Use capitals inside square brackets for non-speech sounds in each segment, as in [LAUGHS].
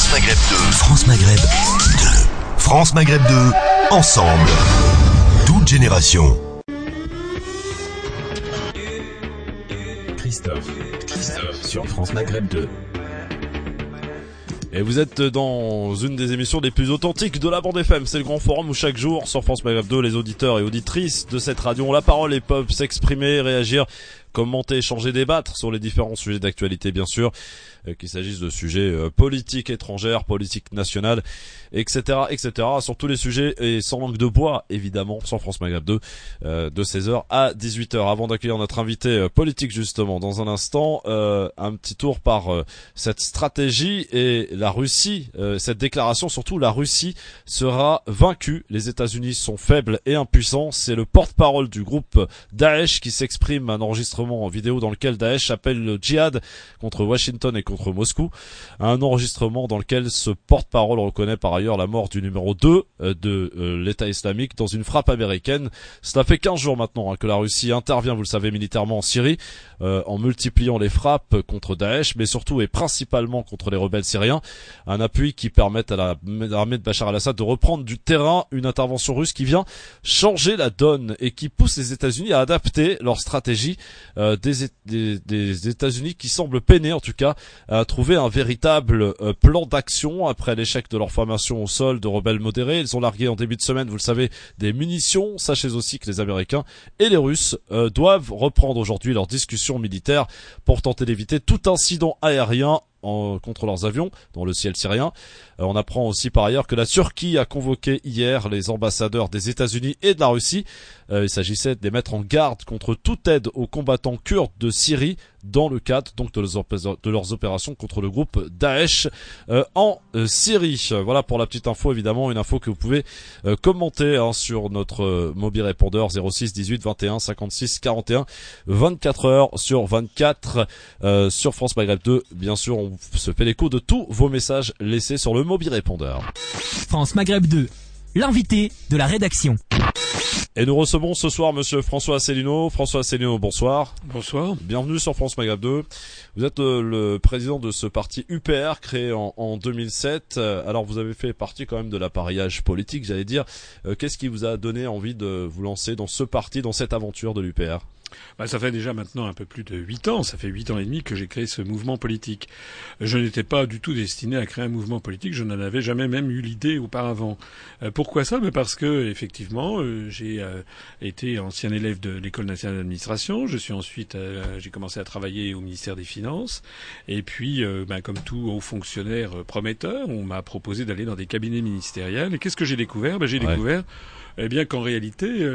France Maghreb 2. France Maghreb 2. France Maghreb 2. Ensemble. Toute génération. Christophe. Christophe sur France Maghreb 2. Et vous êtes dans une des émissions les plus authentiques de la bande FM. C'est le grand forum où chaque jour, sur France Maghreb 2, les auditeurs et auditrices de cette radio ont la parole et peuvent s'exprimer, réagir, commenter, échanger, débattre sur les différents sujets d'actualité, bien sûr. Euh, qu'il s'agisse de sujets euh, politiques étrangères, politiques nationales, etc., etc., sur tous les sujets et sans manque de bois, évidemment, sur France Maghreb 2, euh, de 16h à 18h. Avant d'accueillir notre invité politique, justement, dans un instant, un petit tour par cette stratégie et la Russie, cette déclaration, surtout la Russie sera vaincue. Les États-Unis sont faibles et impuissants. C'est le porte-parole du groupe Daesh qui s'exprime un enregistrement en vidéo dans lequel Daesh appelle le djihad contre Washington et contre Moscou. Un enregistrement dans lequel ce porte-parole reconnaît par ailleurs la mort du numéro 2 euh, de euh, l'État islamique dans une frappe américaine. Cela fait 15 jours maintenant hein, que la Russie intervient, vous le savez, militairement en Syrie, euh, en multipliant les frappes contre Daesh, mais surtout et principalement contre les rebelles syriens. Un appui qui permet à l'armée de Bachar al-Assad de reprendre du terrain, une intervention russe qui vient changer la donne et qui pousse les États-Unis à adapter leur stratégie des, des, États-Unis qui semblent peiner en tout cas a trouvé un véritable euh, plan d'action après l'échec de leur formation au sol de rebelles modérés. Ils ont largué en début de semaine, vous le savez, des munitions. Sachez aussi que les Américains et les Russes euh, doivent reprendre aujourd'hui leurs discussions militaires pour tenter d'éviter tout incident aérien contre leurs avions dans le ciel syrien. Euh, on apprend aussi par ailleurs que la Turquie a convoqué hier les ambassadeurs des États-Unis et de la Russie. Euh, il s'agissait de les mettre en garde contre toute aide aux combattants kurdes de Syrie dans le cadre donc de leurs, opérations contre le groupe Daesh euh, en Syrie. Voilà pour la petite info évidemment, une info que vous pouvez commenter hein, sur notre mobile répondeur 06 18 21 56 41 24 heures sur 24 sur France Maghreb 2. Bien sûr, on se fait l'écho de tous vos messages laissés sur le mobile répondeur. France Maghreb 2, l'invité de la rédaction. Et nous recevons ce soir monsieur François Asselineau. François Asselineau, bonsoir. Bonsoir. Bienvenue sur France Maghreb 2. Vous êtes euh, le président de ce parti UPR créé en, 2007. Euh, alors vous avez fait partie quand même de l'appareillage politique, j'allais dire. Euh, qu'est-ce qui vous a donné envie de vous lancer dans ce parti, dans cette aventure de l'UPR bah, ça fait déjà maintenant un peu plus de huit ans, ça fait huit ans et demi que j'ai créé ce mouvement politique. Je n'étais pas du tout destiné à créer un mouvement politique, je n'en avais jamais même eu l'idée auparavant. Euh, pourquoi ça? Mais Parce que effectivement, euh, j'ai euh, été ancien élève de l'école nationale d'administration, je suis ensuite, j'ai commencé à travailler au ministère des Finances, et puis, bah, comme tout haut fonctionnaire prometteur, on m'a proposé d'aller dans des cabinets ministériels. Et qu'est-ce que j'ai découvert? Ben, J'ai découvert eh bien qu'en réalité,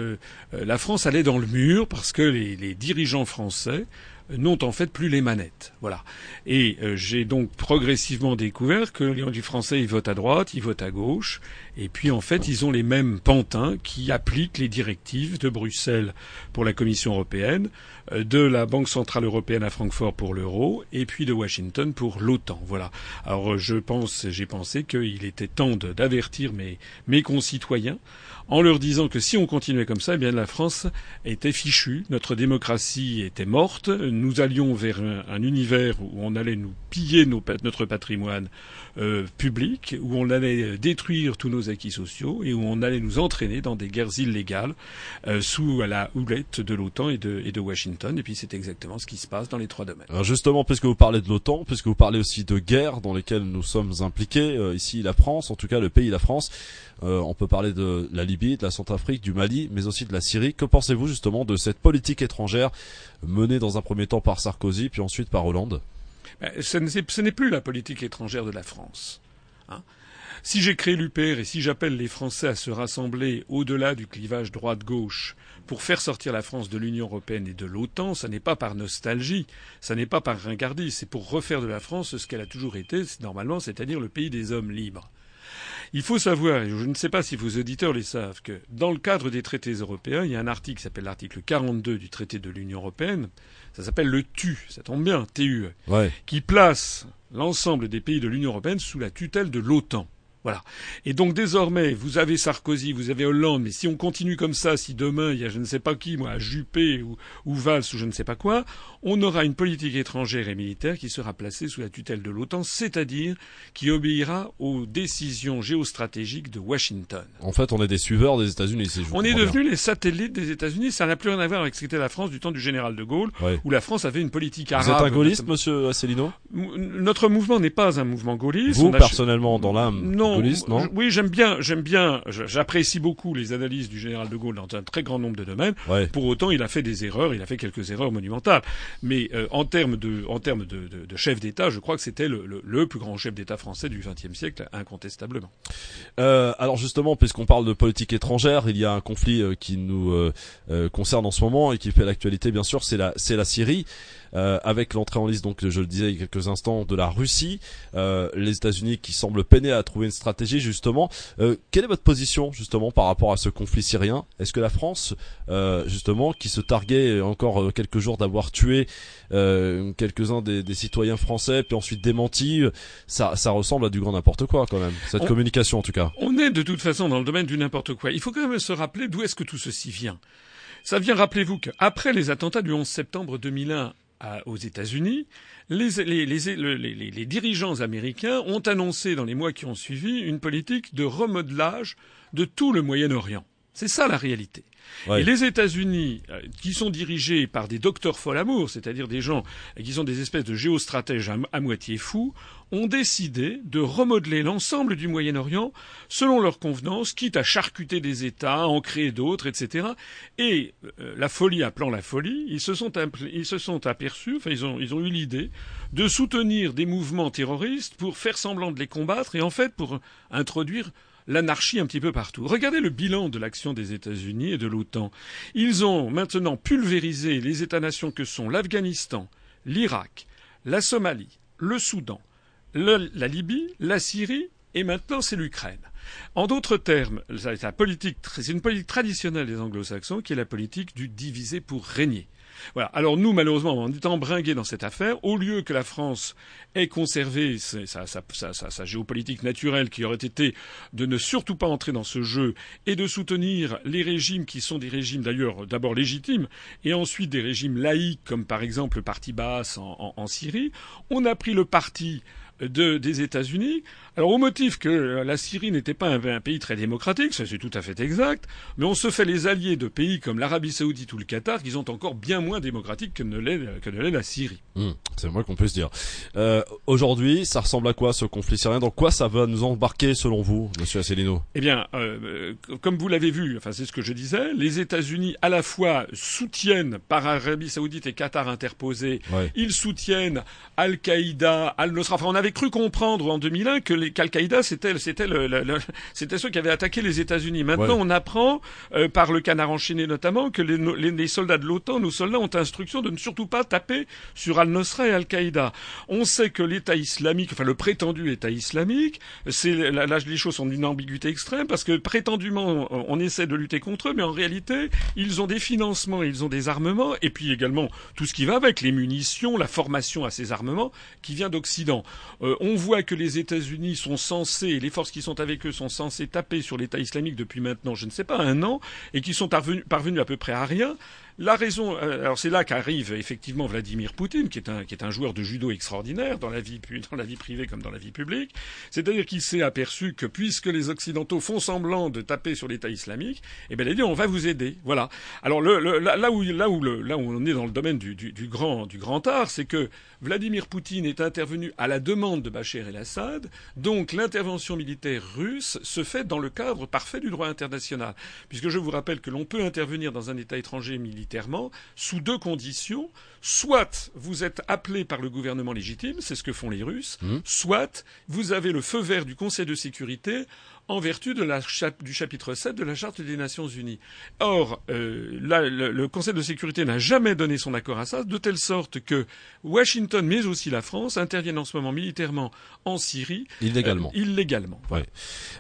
la France allait dans le mur parce que les, les dirigeants français n'ont en fait plus les manettes. Voilà. Et euh, j'ai donc progressivement découvert que les Français ils votent à droite, ils votent à gauche, et puis en fait ils ont les mêmes pantins qui appliquent les directives de Bruxelles pour la Commission européenne, euh, de la Banque centrale européenne à Francfort pour l'euro, et puis de Washington pour l'OTAN. Voilà. Alors je pense, j'ai pensé qu'il était temps d'avertir mes, mes concitoyens en leur disant que si on continuait comme ça, eh bien la France était fichue, notre démocratie était morte, nous allions vers un, univers où on allait nous piller notre patrimoine euh, public, où on allait détruire tous nos acquis sociaux et où on allait nous entraîner dans des guerres illégales euh, sous la houlette de l'OTAN et de, et de Washington. Et puis c'est exactement ce qui se passe dans les trois domaines. Alors justement, puisque vous parlez de l'OTAN, puisque vous parlez aussi de guerres dans lesquelles nous sommes impliqués, euh, ici la France, en tout cas le pays la France, on peut parler de la Libye, de la Centrafrique, du Mali, mais aussi de la Syrie. Que pensez-vous justement de cette politique étrangère menée dans un premier temps par Sarkozy, puis ensuite par Hollande? Ben, ce n'est plus la politique étrangère de la France. Hein. si j'ai créé l'UPR et si j'appelle les Français à se rassembler au-delà du clivage droite-gauche pour faire sortir la France de l'Union européenne et de l'OTAN, ce n'est pas par nostalgie, ce n'est pas par ringardise, c'est pour refaire de la France ce qu'elle a toujours été, normalement, c'est-à-dire le pays des hommes libres. Il faut savoir, et je ne sais pas si vos auditeurs le savent, que dans le cadre des traités européens, il y a un article qui s'appelle l'article 42 du traité de l'Union européenne, ça s'appelle le TU, ça tombe bien, TUE, qui place l'ensemble des pays de l'Union européenne sous la tutelle de l'OTAN. Voilà. Et donc désormais, vous avez Sarkozy, vous avez Hollande, mais si on continue comme ça, si demain il y a je ne sais pas qui, moi, Juppé ou, ou Valls ou je ne sais pas quoi, on aura une politique étrangère et militaire qui sera placée sous la tutelle de l'OTAN, c'est-à-dire qui obéira aux décisions géostratégiques de Washington. En fait, on est des suiveurs des États-Unis. Si vous On est devenus les satellites des États-Unis. Ça n'a plus rien à voir avec ce qu'était la France du temps du général de Gaulle, Ouais. où la France avait une politique Vous arabe. êtes un gaulliste, monsieur Asselineau? Notre mouvement n'est pas un mouvement gaulliste. Vous, a- personnellement, dans l'âme non, non oui, j'aime bien, j'aime bien, j'apprécie beaucoup les analyses du général de Gaulle dans un très grand nombre de domaines. Ouais. Pour autant, il a fait des erreurs, il a fait quelques erreurs monumentales. Mais euh, en termes de, en termes de, de, de chef d'État, je crois que c'était le, le, le plus grand chef d'État français du XXe siècle, incontestablement. Euh, alors justement, puisqu'on parle de politique étrangère, il y a un conflit euh, qui nous euh, euh, concerne en ce moment et qui fait l'actualité, bien sûr, c'est la, c'est la Syrie. Euh, avec l'entrée en liste, donc je le disais il y a quelques instants, de la Russie, euh, les États-Unis qui semblent peiner à trouver une stratégie justement. Euh, quelle est votre position justement par rapport à ce conflit syrien? Est-ce que la France, euh, justement, qui se targuait encore euh, quelques jours d'avoir tué euh, quelques-uns des, des citoyens français, puis ensuite démenti, ça, ça ressemble à du grand n'importe quoi quand même. Cette On- communication en tout cas. On est de toute façon dans le domaine du n'importe quoi. Il faut quand même se rappeler d'où est-ce que tout ceci vient. Ça vient, rappelez-vous, qu'après les attentats du 11 septembre 2001 aux États-Unis, les, les, les, le- les- les- les dirigeants américains ont annoncé dans les mois qui ont suivi une politique de remodelage de tout le Moyen-Orient. C'est ça la réalité. Et les États-Unis, euh, qui sont dirigés par des docteurs folamour, c'est-à-dire des gens qui sont des espèces de géostratèges à, moitié fous, ont décidé de remodeler l'ensemble du Moyen-Orient selon leur convenance, quitte à charcuter des États, en créer d'autres, etc. Et euh, la folie appelant la folie, ils se sont, ils se sont aperçus, enfin ils ont, ils ont eu l'idée de soutenir des mouvements terroristes pour faire semblant de les combattre et en fait pour introduire l'anarchie un petit peu partout. Regardez le bilan de l'action des États-Unis et de l'OTAN. Ils ont maintenant pulvérisé les États-nations que sont l'Afghanistan, l'Irak, la Somalie, le Soudan, la Libye, la Syrie et maintenant c'est l'Ukraine. En d'autres termes, c'est une politique traditionnelle des Anglo-Saxons qui est la politique du diviser pour régner. Alors nous, malheureusement, on est embringués dans cette affaire. Au lieu que la France ait conservé sa, géopolitique naturelle, qui aurait été de ne surtout pas entrer dans ce jeu et de soutenir les régimes qui sont des régimes d'ailleurs d'abord légitimes et ensuite des régimes laïques, comme par exemple le parti Baas en, en- en Syrie, on a pris le parti de, des États-Unis. Alors au motif que la Syrie n'était pas un, un pays très démocratique, ça c'est tout à fait exact, mais on se fait les alliés de pays comme l'Arabie Saoudite ou le Qatar qui sont encore bien moins démocratiques que ne l'est que ne l'est la Syrie. Hmm, c'est moi qu'on peut se dire. Euh, Aujourd'hui, ça ressemble à quoi ce conflit syrien? Dans quoi ça va nous embarquer selon vous, Monsieur Asselineau? Eh bien, euh, euh, comme vous l'avez vu, enfin c'est ce que je disais, les États-Unis à la fois soutiennent par Arabie Saoudite et Qatar interposés, Ouais. ils soutiennent Al-Qaïda, Al-Nusra. Enfin, on avait cru comprendre en 2001 que les qu'Al-Qaïda c'était ceux qui avaient attaqué les États-Unis. Maintenant, Ouais. on apprend euh, par le canard enchaîné notamment que les, les- les soldats de l'OTAN, nos soldats ont instruction de ne surtout pas taper sur Al-Nusra et Al-Qaïda. On sait que l'État islamique, enfin le prétendu État islamique, c'est là, les choses sont d'une ambiguïté extrême parce que prétendument on essaie de lutter contre eux, mais en réalité ils ont des financements, ils ont des armements et puis également tout ce qui va avec les munitions, la formation à ces armements qui vient d'Occident. Euh, on voit que les États-Unis sont censés, les forces qui sont avec eux sont censées taper sur l'État islamique depuis maintenant, je ne sais pas, un an, et qui sont parvenus à peu près à rien. La raison, euh, alors c'est là qu'arrive effectivement Vladimir Poutine, qui est un qui est un joueur de judo extraordinaire dans la vie dans la vie privée comme dans la vie publique. C'est-à-dire qu'il s'est aperçu que puisque les occidentaux font semblant de taper sur l'État islamique, eh ben il a dit on va vous aider. Voilà. Alors le, le- là, où là où le, là où on est dans le domaine du, du, du grand du grand art, c'est que Vladimir Poutine est intervenu à la demande de Bachar el-Assad, donc l'intervention militaire russe se fait dans le cadre parfait du droit international, puisque je vous rappelle que l'on peut intervenir dans un État étranger militairement sous deux conditions. Soit vous êtes appelé par le gouvernement légitime, c'est ce que font les Russes, Mhm. soit vous avez le feu vert du Conseil de sécurité en vertu de la chap- du chapitre 7 de la Charte des Nations Unies. Or, euh, là, le, le Conseil de sécurité n'a jamais donné son accord à ça, de telle sorte que Washington, mais aussi la France, interviennent en ce moment militairement en Syrie. Illégalement. euh, illégalement.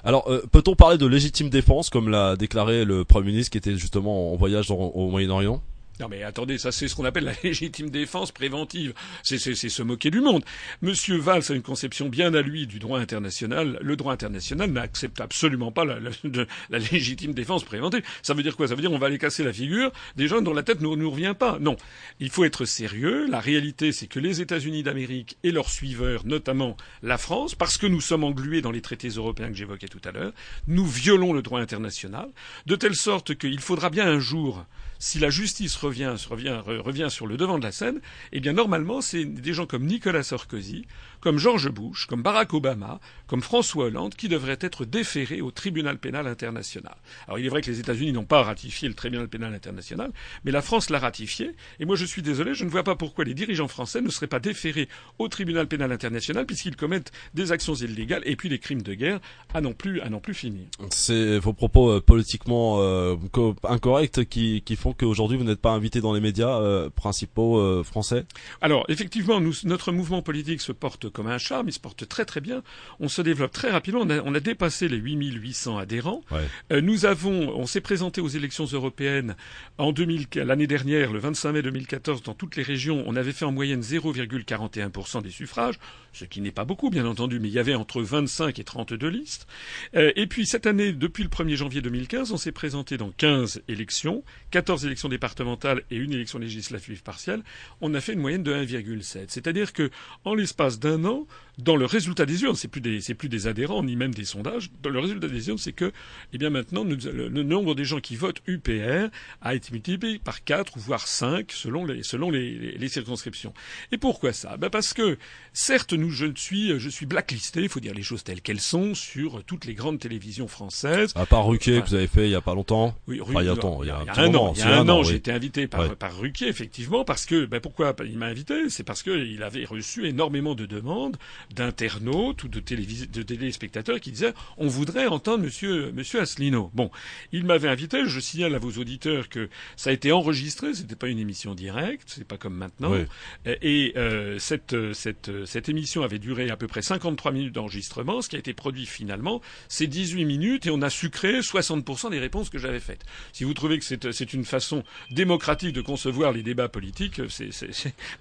Alors, euh, peut-on parler de légitime défense, comme l'a déclaré le Premier ministre qui était justement en voyage dans- au Moyen-Orient? Non mais attendez, ça c'est ce qu'on appelle la [LAUGHS] légitime défense préventive. C'est se moquer du monde. Monsieur Valls a une conception bien à lui du droit international. Le droit international n'accepte absolument pas la, légitime défense préventive. Ça veut dire quoi? Ça veut dire on va aller casser la figure des gens dont la tête ne nous, nous revient pas. Non, il faut être sérieux. La réalité c'est que les États-Unis d'Amérique et leurs suiveurs, notamment la France, parce que nous sommes englués dans les traités européens que j'évoquais tout à l'heure, nous violons le droit international de telle sorte qu'il faudra bien un jour si la justice revient, revient, sur le devant de la scène, eh bien normalement c'est des gens comme Nicolas Sarkozy, comme George Bush, comme Barack Obama, comme François Hollande, qui devraient être déférés au tribunal pénal international. Alors il est vrai que les États-Unis n'ont pas ratifié le tribunal pénal international, mais la France l'a ratifié, et moi je suis désolé, je ne vois pas pourquoi les dirigeants français ne seraient pas déférés au tribunal pénal international puisqu'ils commettent des actions illégales et puis des crimes de guerre à non plus à non plus finir. C'est vos propos euh, politiquement euh, incorrects qui, qui font qu'aujourd'hui vous n'êtes pas invité dans les médias euh, principaux français? Alors effectivement, nous, notre mouvement politique se porte comme un charme, il se porte très très bien. On se développe très rapidement. On a, on a dépassé les 8800 adhérents. Euh, nous avons, on s'est présenté aux élections européennes en 2000, l'année dernière, le 25 mai 2014, dans toutes les régions. On avait fait en moyenne 0,41% des suffrages, ce qui n'est pas beaucoup, bien entendu, mais il y avait entre 25 et 32 listes. Euh, et puis cette année, depuis le 1er janvier 2015, on s'est présenté dans 15 élections, 14 élections départementales et une élection législative partielle. On a fait une moyenne de 1,7. C'est-à-dire que, en l'espace d'un No. Dans le résultat des urnes, c'est plus des, c'est plus des adhérents ni même des sondages. Dans le résultat des urnes, c'est que, eh bien maintenant, le, nombre des gens qui votent UPR a été multiplié par 4 ou voire 5 selon les, selon les, les, circonscriptions. Et pourquoi ça? Ben parce que, certes, nous, je suis, je suis blacklisté, il faut dire les choses telles qu'elles sont, sur toutes les grandes télévisions françaises. À part Ruquier que vous avez fait il y a pas longtemps. Oui, il y a, il y a, un, an. Il y a un, an, j'ai été invité par, par Ruquier, effectivement, parce que, ben pourquoi il m'a invité C'est parce qu'il avait reçu énormément de demandes d'internautes ou de, de téléspectateurs qui disaient on voudrait entendre Monsieur Monsieur Asselineau. Bon, il m'avait invité. Je signale à vos auditeurs que ça a été enregistré. C'était pas une émission directe. C'est pas comme maintenant. Et euh, cette cette cette émission avait duré à peu près 53 minutes d'enregistrement. Ce qui a été produit finalement, c'est 18 minutes et on a sucré 60% des réponses que j'avais faites. Si vous trouvez que c'est c'est une façon démocratique de concevoir les débats politiques, c'est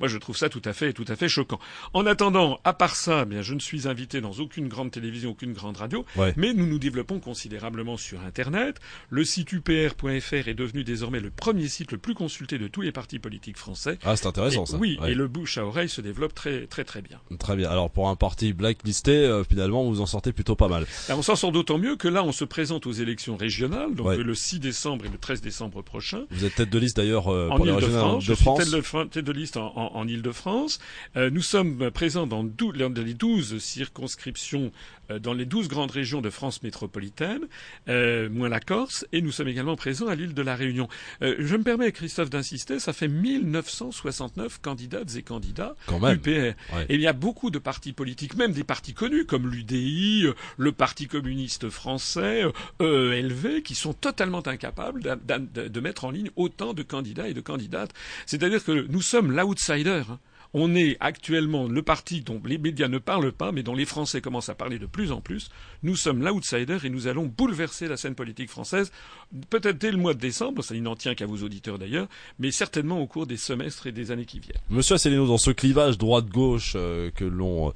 moi je trouve ça tout à fait tout à fait choquant. En attendant, à part ça, eh bien, je ne suis invité dans aucune grande télévision, aucune grande radio, mais nous nous développons considérablement sur Internet. Le site upr.fr est devenu désormais le premier site le plus consulté de tous les partis politiques français. Ah, c'est intéressant ça. Oui, et le bouche à oreille se développe très très très bien. Très bien. Alors pour un parti blacklisté, euh, finalement, vous en sortez plutôt pas mal. on s'en sort d'autant mieux que là, on se présente aux élections régionales, donc le 6 décembre et le 13 décembre prochain. Vous êtes tête de liste d'ailleurs euh, pour les régionales de France. Je suis tête de, liste en, en, en Ile-de-France. Euh, nous sommes présents dans, dans les 12 circonscriptions euh, dans les douze grandes régions de France métropolitaine, euh, moins la Corse, et nous sommes également présents à l'île de la Réunion. Euh, je me permets, Christophe, d'insister, ça fait 1969 candidates et candidats Quand même. UPR. Et il y a beaucoup de partis politiques, même des partis connus comme l'UDI, le Parti communiste français, EELV, qui sont totalement incapables de, de, mettre en ligne autant de candidats et de candidates. C'est-à-dire que nous sommes l'outsider. On est actuellement le parti dont les médias ne parlent pas, mais dont les Français commencent à parler de plus en plus. Nous sommes l'outsider et nous allons bouleverser la scène politique française, peut-être dès le mois de décembre, ça n'en tient qu'à vos auditeurs d'ailleurs, mais certainement au cours des semestres et des années qui viennent. Monsieur Asselineau, dans ce clivage droite-gauche euh, que l'on,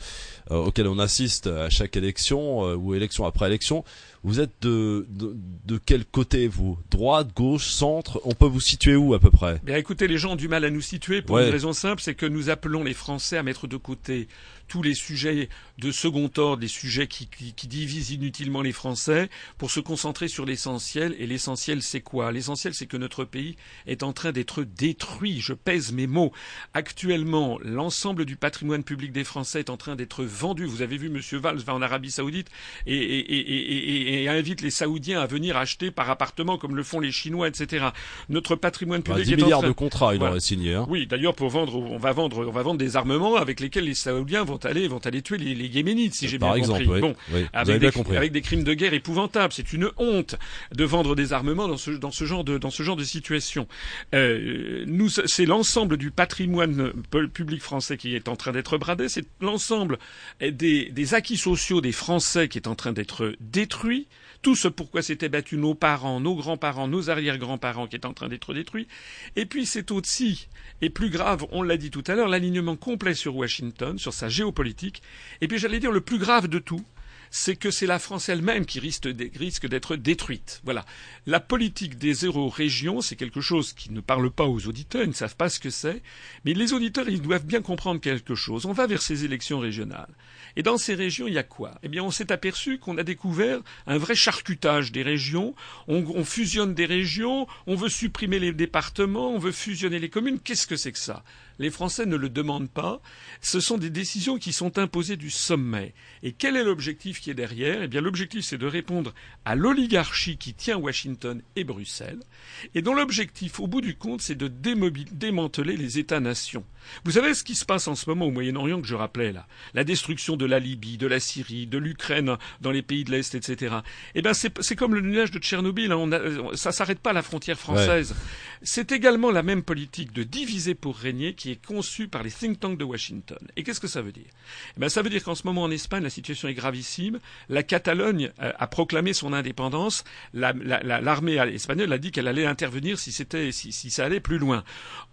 euh, auquel on assiste à chaque élection euh, ou élection après élection, vous êtes de, de, quel côté, vous? Droite, gauche, centre? On peut vous situer où à peu près? Bien écoutez, les gens ont du mal à nous situer pour une raison simple, c'est que nous appelons les Français à mettre de côté tous les sujets de second ordre, les sujets qui, qui, divisent inutilement les Français, pour se concentrer sur l'essentiel. Et l'essentiel, c'est quoi? L'essentiel, c'est que notre pays est en train d'être détruit. Je pèse mes mots. Actuellement, l'ensemble du patrimoine public des Français est en train d'être vendu. Vous avez vu, M. Valls va en Arabie Saoudite et, et, et, et, invite les Saoudiens à venir acheter par appartement comme le font les Chinois, etc. Notre patrimoine public 10 est milliards en train... de contrats, il aurait signé. Hein. Oui, d'ailleurs, pour vendre, on va vendre, on va vendre des armements avec lesquels les Saoudiens vont vont aller vont aller tuer les, les Yéménites, si j'ai bien exemple, compris. Bon, Oui, avec des, bien compris. avec des crimes de guerre épouvantables. C'est une honte de vendre des armements dans ce, dans ce genre de, dans ce genre de situation. Euh, nous, c'est l'ensemble du patrimoine pu- public français qui est en train d'être bradé. C'est l'ensemble des, des acquis sociaux des Français qui est en train d'être détruit. Tout ce pourquoi s'étaient battus nos parents, nos grands-parents, nos arrière-grands-parents qui est en train d'être détruit. Et puis c'est aussi, et plus grave, on l'a dit tout à l'heure, l'alignement complet sur Washington, sur sa géopolitique. Et puis j'allais dire le plus grave de tout, c'est que c'est la France elle-même qui risque d'être- détruite. Voilà. La politique des euro-régions, c'est quelque chose qui ne parle pas aux auditeurs, ils ne savent pas ce que c'est, mais les auditeurs, ils doivent bien comprendre quelque chose. On va vers ces élections régionales. Et dans ces régions, il y a quoi? Eh bien, on s'est aperçu qu'on a découvert un vrai charcutage des régions. On, on fusionne des régions, on veut supprimer les départements, on veut fusionner les communes. Qu'est-ce que c'est que ça? Les Français ne le demandent pas. Ce sont des décisions qui sont imposées du sommet. Et quel est l'objectif qui est derrière Eh bien, l'objectif, c'est de répondre à l'oligarchie qui tient Washington et Bruxelles, et dont l'objectif, au bout du compte, c'est de démanteler les États-nations. Vous savez ce qui se passe en ce moment au Moyen-Orient que je rappelais là? La destruction de la Libye, de la Syrie, de l'Ukraine dans les pays de l'Est, etc. Eh bien, c'est comme le nuage de Tchernobyl. hein. On a, ça s'arrête pas à la frontière française. C'est également la même politique de diviser pour régner qui est conçue par les think tanks de Washington. Et qu'est-ce que ça veut dire? Eh ben, Ça veut dire qu'en ce moment en Espagne, la situation est gravissime. La Catalogne euh, a proclamé son indépendance. La- la- la- L'armée espagnole a dit qu'elle allait intervenir si, c'était, si, si ça allait plus loin.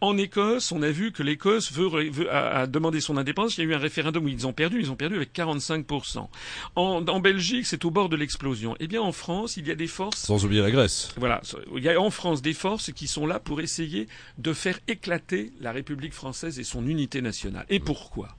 En Écosse, on a vu que l'Écosse veut, veut- a, a demandé son indépendance. Il y a eu un référendum où ils ont perdu. Ils ont perdu avec 45%. En, en Belgique, c'est au bord de l'explosion. Eh bien, en France, il y a des forces Sans oublier la Grèce. voilà, il y a en France des forces qui sont là pour essayer de faire éclater la République française et son unité nationale. Et pourquoi?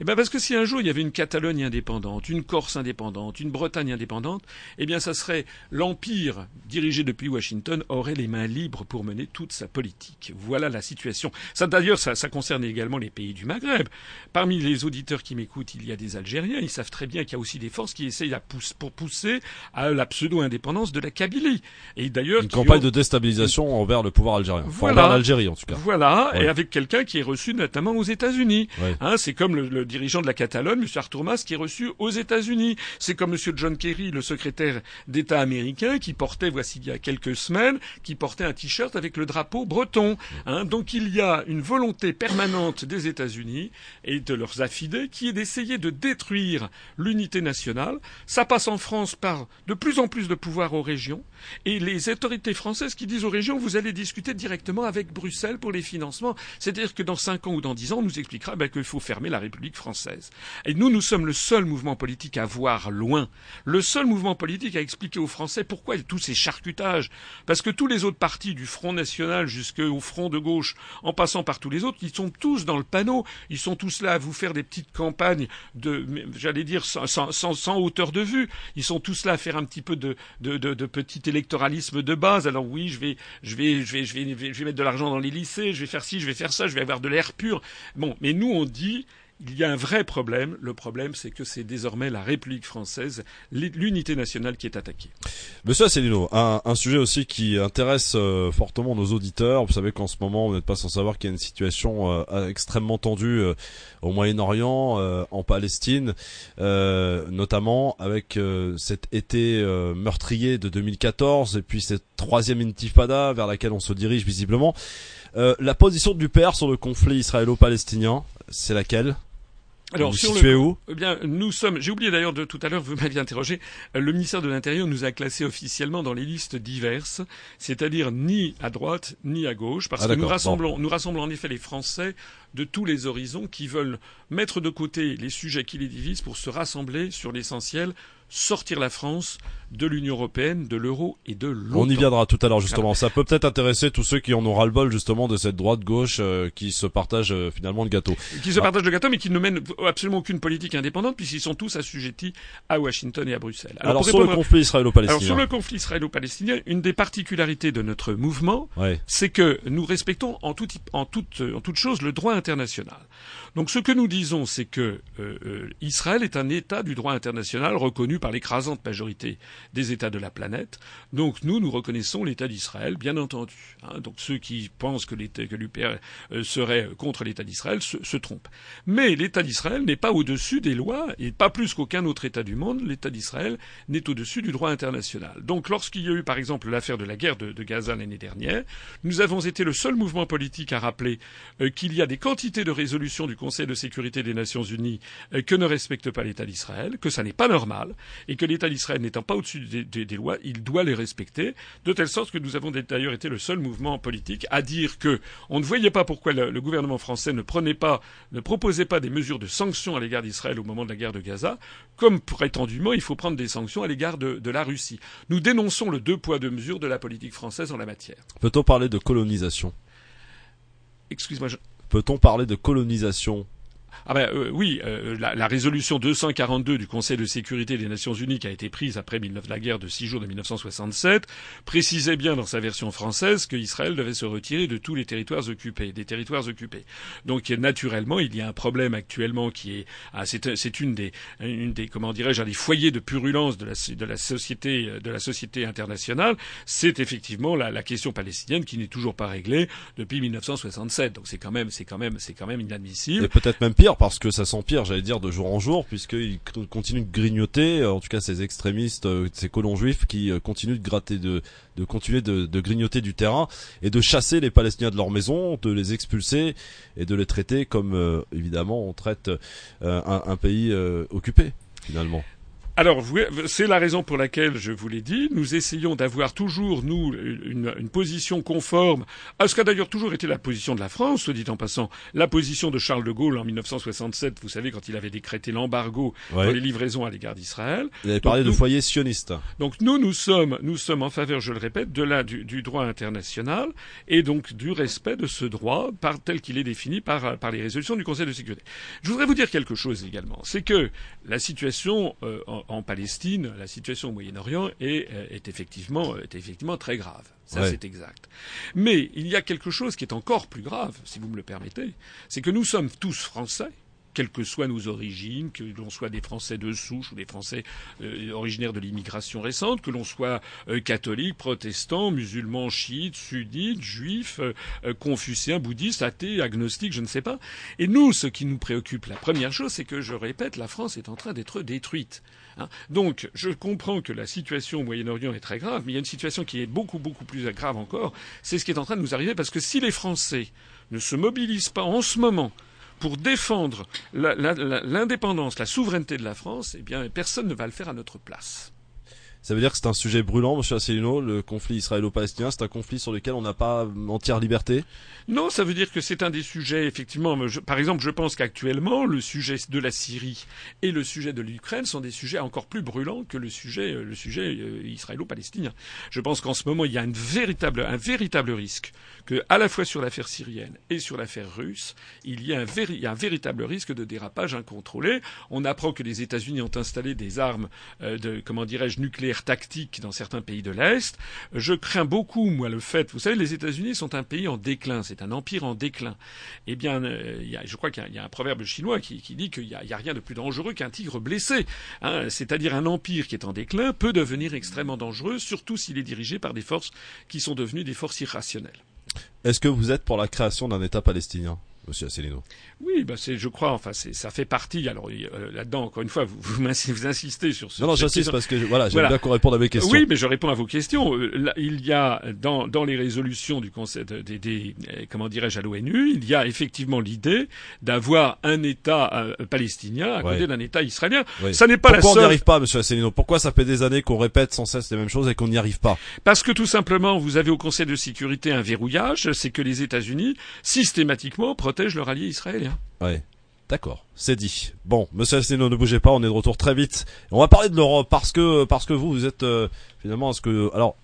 Eh bien parce que si un jour il y avait une Catalogne indépendante, une Corse indépendante, une Bretagne indépendante, eh bien ça serait l'empire dirigé depuis Washington aurait les mains libres pour mener toute sa politique. Voilà la situation. Ça d'ailleurs ça, ça concerne également les pays du Maghreb. Parmi les auditeurs qui m'écoutent, il y a des Algériens. Ils savent très bien qu'il y a aussi des forces qui essayent à pousse- pour pousser à la pseudo-indépendance de la Kabylie. Et d'ailleurs Une campagne ont- de déstabilisation envers le pouvoir algérien. Enfin, Voilà. envers l'Algérie, en tout cas. Voilà, Ouais. et avec quelqu'un qui est reçu notamment aux États-Unis. Ouais. Hein, c'est comme le, le dirigeant de la Catalogne, M. Artur Mas, qui est reçu aux États-Unis. C'est comme M. John Kerry, le secrétaire d'État américain, qui portait, voici il y a quelques semaines, qui portait un t-shirt avec le drapeau breton. Hein, donc il y a une volonté permanente des États-Unis et de leurs affidés qui est d'essayer de détruire l'unité nationale. Ça passe en France par de plus en plus de pouvoir aux régions et les autorités françaises qui disent aux régions vous allez discuter directement avec Bruxelles pour les financements. C'est-à-dire que dans cinq ans ou dans dix ans, on nous expliquera ben, qu'il faut fermer la République française. Et nous, nous sommes le seul mouvement politique à voir loin, le seul mouvement politique à expliquer aux Français pourquoi tous ces charcutages. Parce que tous les autres partis, du Front National jusqu'au Front de gauche, en passant par tous les autres, ils sont tous dans le panneau. Ils sont tous là à vous faire des petites campagnes de, j'allais dire, sans, hauteur de vue. Ils sont tous là à faire un petit peu de petit électoralisme de base. Alors oui, je vais, je vais, je vais, je vais, je vais mettre de l'argent dans les lycées, je vais faire ci, je vais faire ça, je vais avoir de l'air pur. Bon, mais nous, on dit, il y a un vrai problème. Le problème, c'est que c'est désormais la République française, l'unité nationale qui est attaquée. Monsieur Asselineau, un, un sujet aussi qui intéresse euh, fortement nos auditeurs. Vous savez qu'en ce moment, vous n'êtes pas sans savoir qu'il y a une situation euh, extrêmement tendue euh, au Moyen-Orient, en Palestine, notamment avec cet été meurtrier de 2014 et puis cette troisième intifada vers laquelle on se dirige visiblement. La position du père sur le conflit israélo-palestinien, c'est laquelle? Alors, Vous sur situez le, où? Eh bien, nous sommes. J'ai oublié d'ailleurs de tout à l'heure, vous m'aviez interrogé. euh, Le ministère de l'Intérieur nous a classés officiellement dans les listes diverses, c'est-à-dire ni à droite ni à gauche, parce Ah, que nous rassemblons, nous rassemblons en effet les Français de tous les horizons qui veulent mettre de côté les sujets qui les divisent pour se rassembler sur l'essentiel, sortir la France de l'Union européenne, de l'euro et de l'OTAN. On y viendra tout à l'heure justement. Ça peut peut-être intéresser tous ceux qui en ont ras-le-bol justement de cette droite-gauche euh, qui se partagent euh, finalement le gâteau. qui se partagent le gâteau, mais qui ne mènent absolument aucune politique indépendante, puisqu'ils sont tous assujettis à Washington et à Bruxelles. Alors, sur le conflit alors israélo-palestinien. sur le conflit israélo-palestinien, une des particularités de notre mouvement, Ouais. c'est que nous respectons en, tout, en, toute, en toute chose le droit international. Donc ce que nous disons, c'est que euh, euh, Israël est un État du droit international reconnu par l'écrasante majorité des États de la planète. Donc nous, nous reconnaissons l'État d'Israël, bien entendu. Hein. donc ceux qui pensent que l'UPR euh, serait contre l'État d'Israël se, trompent. Mais l'État d'Israël n'est pas au-dessus des lois, et pas plus qu'aucun autre État du monde, l'État d'Israël n'est au-dessus du droit international. Donc lorsqu'il y a eu par exemple l'affaire de la guerre de, de Gaza l'année dernière, nous avons été le seul mouvement politique à rappeler euh, qu'il y a des quantités de résolutions du Conseil de sécurité des Nations Unies euh, que ne respecte pas l'État d'Israël, que ça n'est pas normal, et que l'État d'Israël n'étant pas au-dessus des, des, des, lois, il doit les respecter, de telle sorte que nous avons d'ailleurs été le seul mouvement politique à dire que on ne voyait pas pourquoi le, le gouvernement français ne prenait pas, ne proposait pas des mesures de sanctions à l'égard d'Israël au moment de la guerre de Gaza, comme prétendument il faut prendre des sanctions à l'égard de, de la Russie. Nous dénonçons le deux poids deux mesures de la politique française en la matière. Peut-on parler de colonisation? Excuse-moi. Je... Peut-on parler de colonisation? Ah ben euh, oui, euh, la, la, résolution 242 du Conseil de sécurité des Nations Unies qui a été prise après la guerre de six jours de 1967 précisait bien dans sa version française qu'Israël devait se retirer de tous les territoires occupés, des territoires occupés. Donc naturellement, il y a un problème actuellement qui est ah, c'est une des une des comment dirais-je des foyers de purulence de la de la société de la société internationale, c'est effectivement la, la question palestinienne qui n'est toujours pas réglée depuis 1967. Donc c'est quand même c'est quand même c'est quand même inadmissible. Et peut-être même pire parce que ça s'empire, j'allais dire, de jour en jour, puisqu'ils continuent de grignoter, en tout cas ces extrémistes, ces colons juifs qui continuent de gratter, de, continuer de, grignoter du terrain et de chasser les Palestiniens de leur maison, de les expulser et de les traiter comme, euh, évidemment, on traite euh, un, pays euh, occupé, finalement. Alors, c'est la raison pour laquelle je vous l'ai dit. Nous essayons d'avoir toujours, nous, une, une, position conforme à ce qu'a d'ailleurs toujours été la position de la France, soit dit en passant. La position de Charles de Gaulle en 1967, vous savez, quand il avait décrété l'embargo ouais. pour les livraisons à l'égard d'Israël. Il avait parlé de foyer sioniste. Donc nous, nous sommes, nous sommes en faveur, je le répète, de la, du, du droit international et donc du respect de ce droit par, tel qu'il est défini par, par les résolutions du Conseil de sécurité. Je voudrais vous dire quelque chose également. C'est que la situation euh, en, en Palestine, la situation au Moyen-Orient est, est, effectivement, est effectivement très grave. Ça, ouais. c'est exact. Mais il y a quelque chose qui est encore plus grave, si vous me le permettez, c'est que nous sommes tous français, quelles que soient nos origines, que l'on soit des Français de souche ou des Français euh, originaires de l'immigration récente, que l'on soit euh, catholique, protestant, musulman, chiite, sunnite, juif, euh, confucéen, bouddhiste, athée, agnostique, je ne sais pas. Et nous, ce qui nous préoccupe, la première chose, c'est que, je répète, la France est en train d'être détruite. Hein Donc, je comprends que la situation au Moyen-Orient est très grave, mais il y a une situation qui est beaucoup, beaucoup plus grave encore. C'est ce qui est en train de nous arriver parce que si les Français ne se mobilisent pas en ce moment pour défendre l'indépendance, la, la, souveraineté de la France, eh bien, personne ne va le faire à notre place. Ça veut dire que c'est un sujet brûlant, Monsieur Asselineau, le conflit israélo-palestinien. C'est un conflit sur lequel on n'a pas entière liberté. Non, ça veut dire que c'est un des sujets, effectivement. Par exemple, je pense qu'actuellement, le sujet de la Syrie et le sujet de l'Ukraine sont des sujets encore plus brûlants que le sujet, le sujet euh, israélo-palestinien. Je pense qu'en ce moment, il y a une véritable, un véritable risque que, à la fois sur l'affaire syrienne et sur l'affaire russe, il y, a un véri, il y a un véritable risque de dérapage incontrôlé. On apprend que les États-Unis ont installé des armes euh, de, comment dirais-je, nucléaires tactiques dans certains pays de l'Est. Je crains beaucoup, moi, le fait. Vous savez, les États-Unis sont un pays en déclin. C'est un empire en déclin. Eh bien, euh, y a, je crois qu'il y, a un proverbe chinois qui, dit qu'il n'y a, a, rien de plus dangereux qu'un tigre blessé. Hein, C'est-à-dire un empire qui est en déclin peut devenir extrêmement dangereux, surtout s'il est dirigé par des forces qui sont devenues des forces irrationnelles. Est-ce que vous êtes pour la création d'un État palestinien? Monsieur Asselineau. Oui, bah c'est, je crois, enfin, c'est, ça fait partie. Alors euh, là-dedans, encore une fois, vous, vous, vous insistez sur ce. Non, non, j'insiste parce que voilà, j'aime voilà. bien qu'on réponde à mes questions. Oui, mais je réponds à vos questions. Euh, là, il y a dans dans les résolutions du Conseil des, des, des comment dirais-je à l'ONU, il y a effectivement l'idée d'avoir un État euh, palestinien à côté ouais. d'un État israélien. Ça n'est pas Pourquoi la seule. on n'y arrive pas, Monsieur Asselineau? Pourquoi ça fait des années qu'on répète sans cesse les mêmes choses et qu'on n'y arrive pas? Parce que tout simplement, vous avez au Conseil de sécurité un verrouillage, c'est que les États-Unis systématiquement protègent leur allié israélien. Ouais. D'accord, c'est dit. Bon, Monsieur Asselineau, ne bougez pas, on est de retour très vite. On va parler de l'Europe parce que parce que vous, vous êtes euh, finalement, est-ce que alors,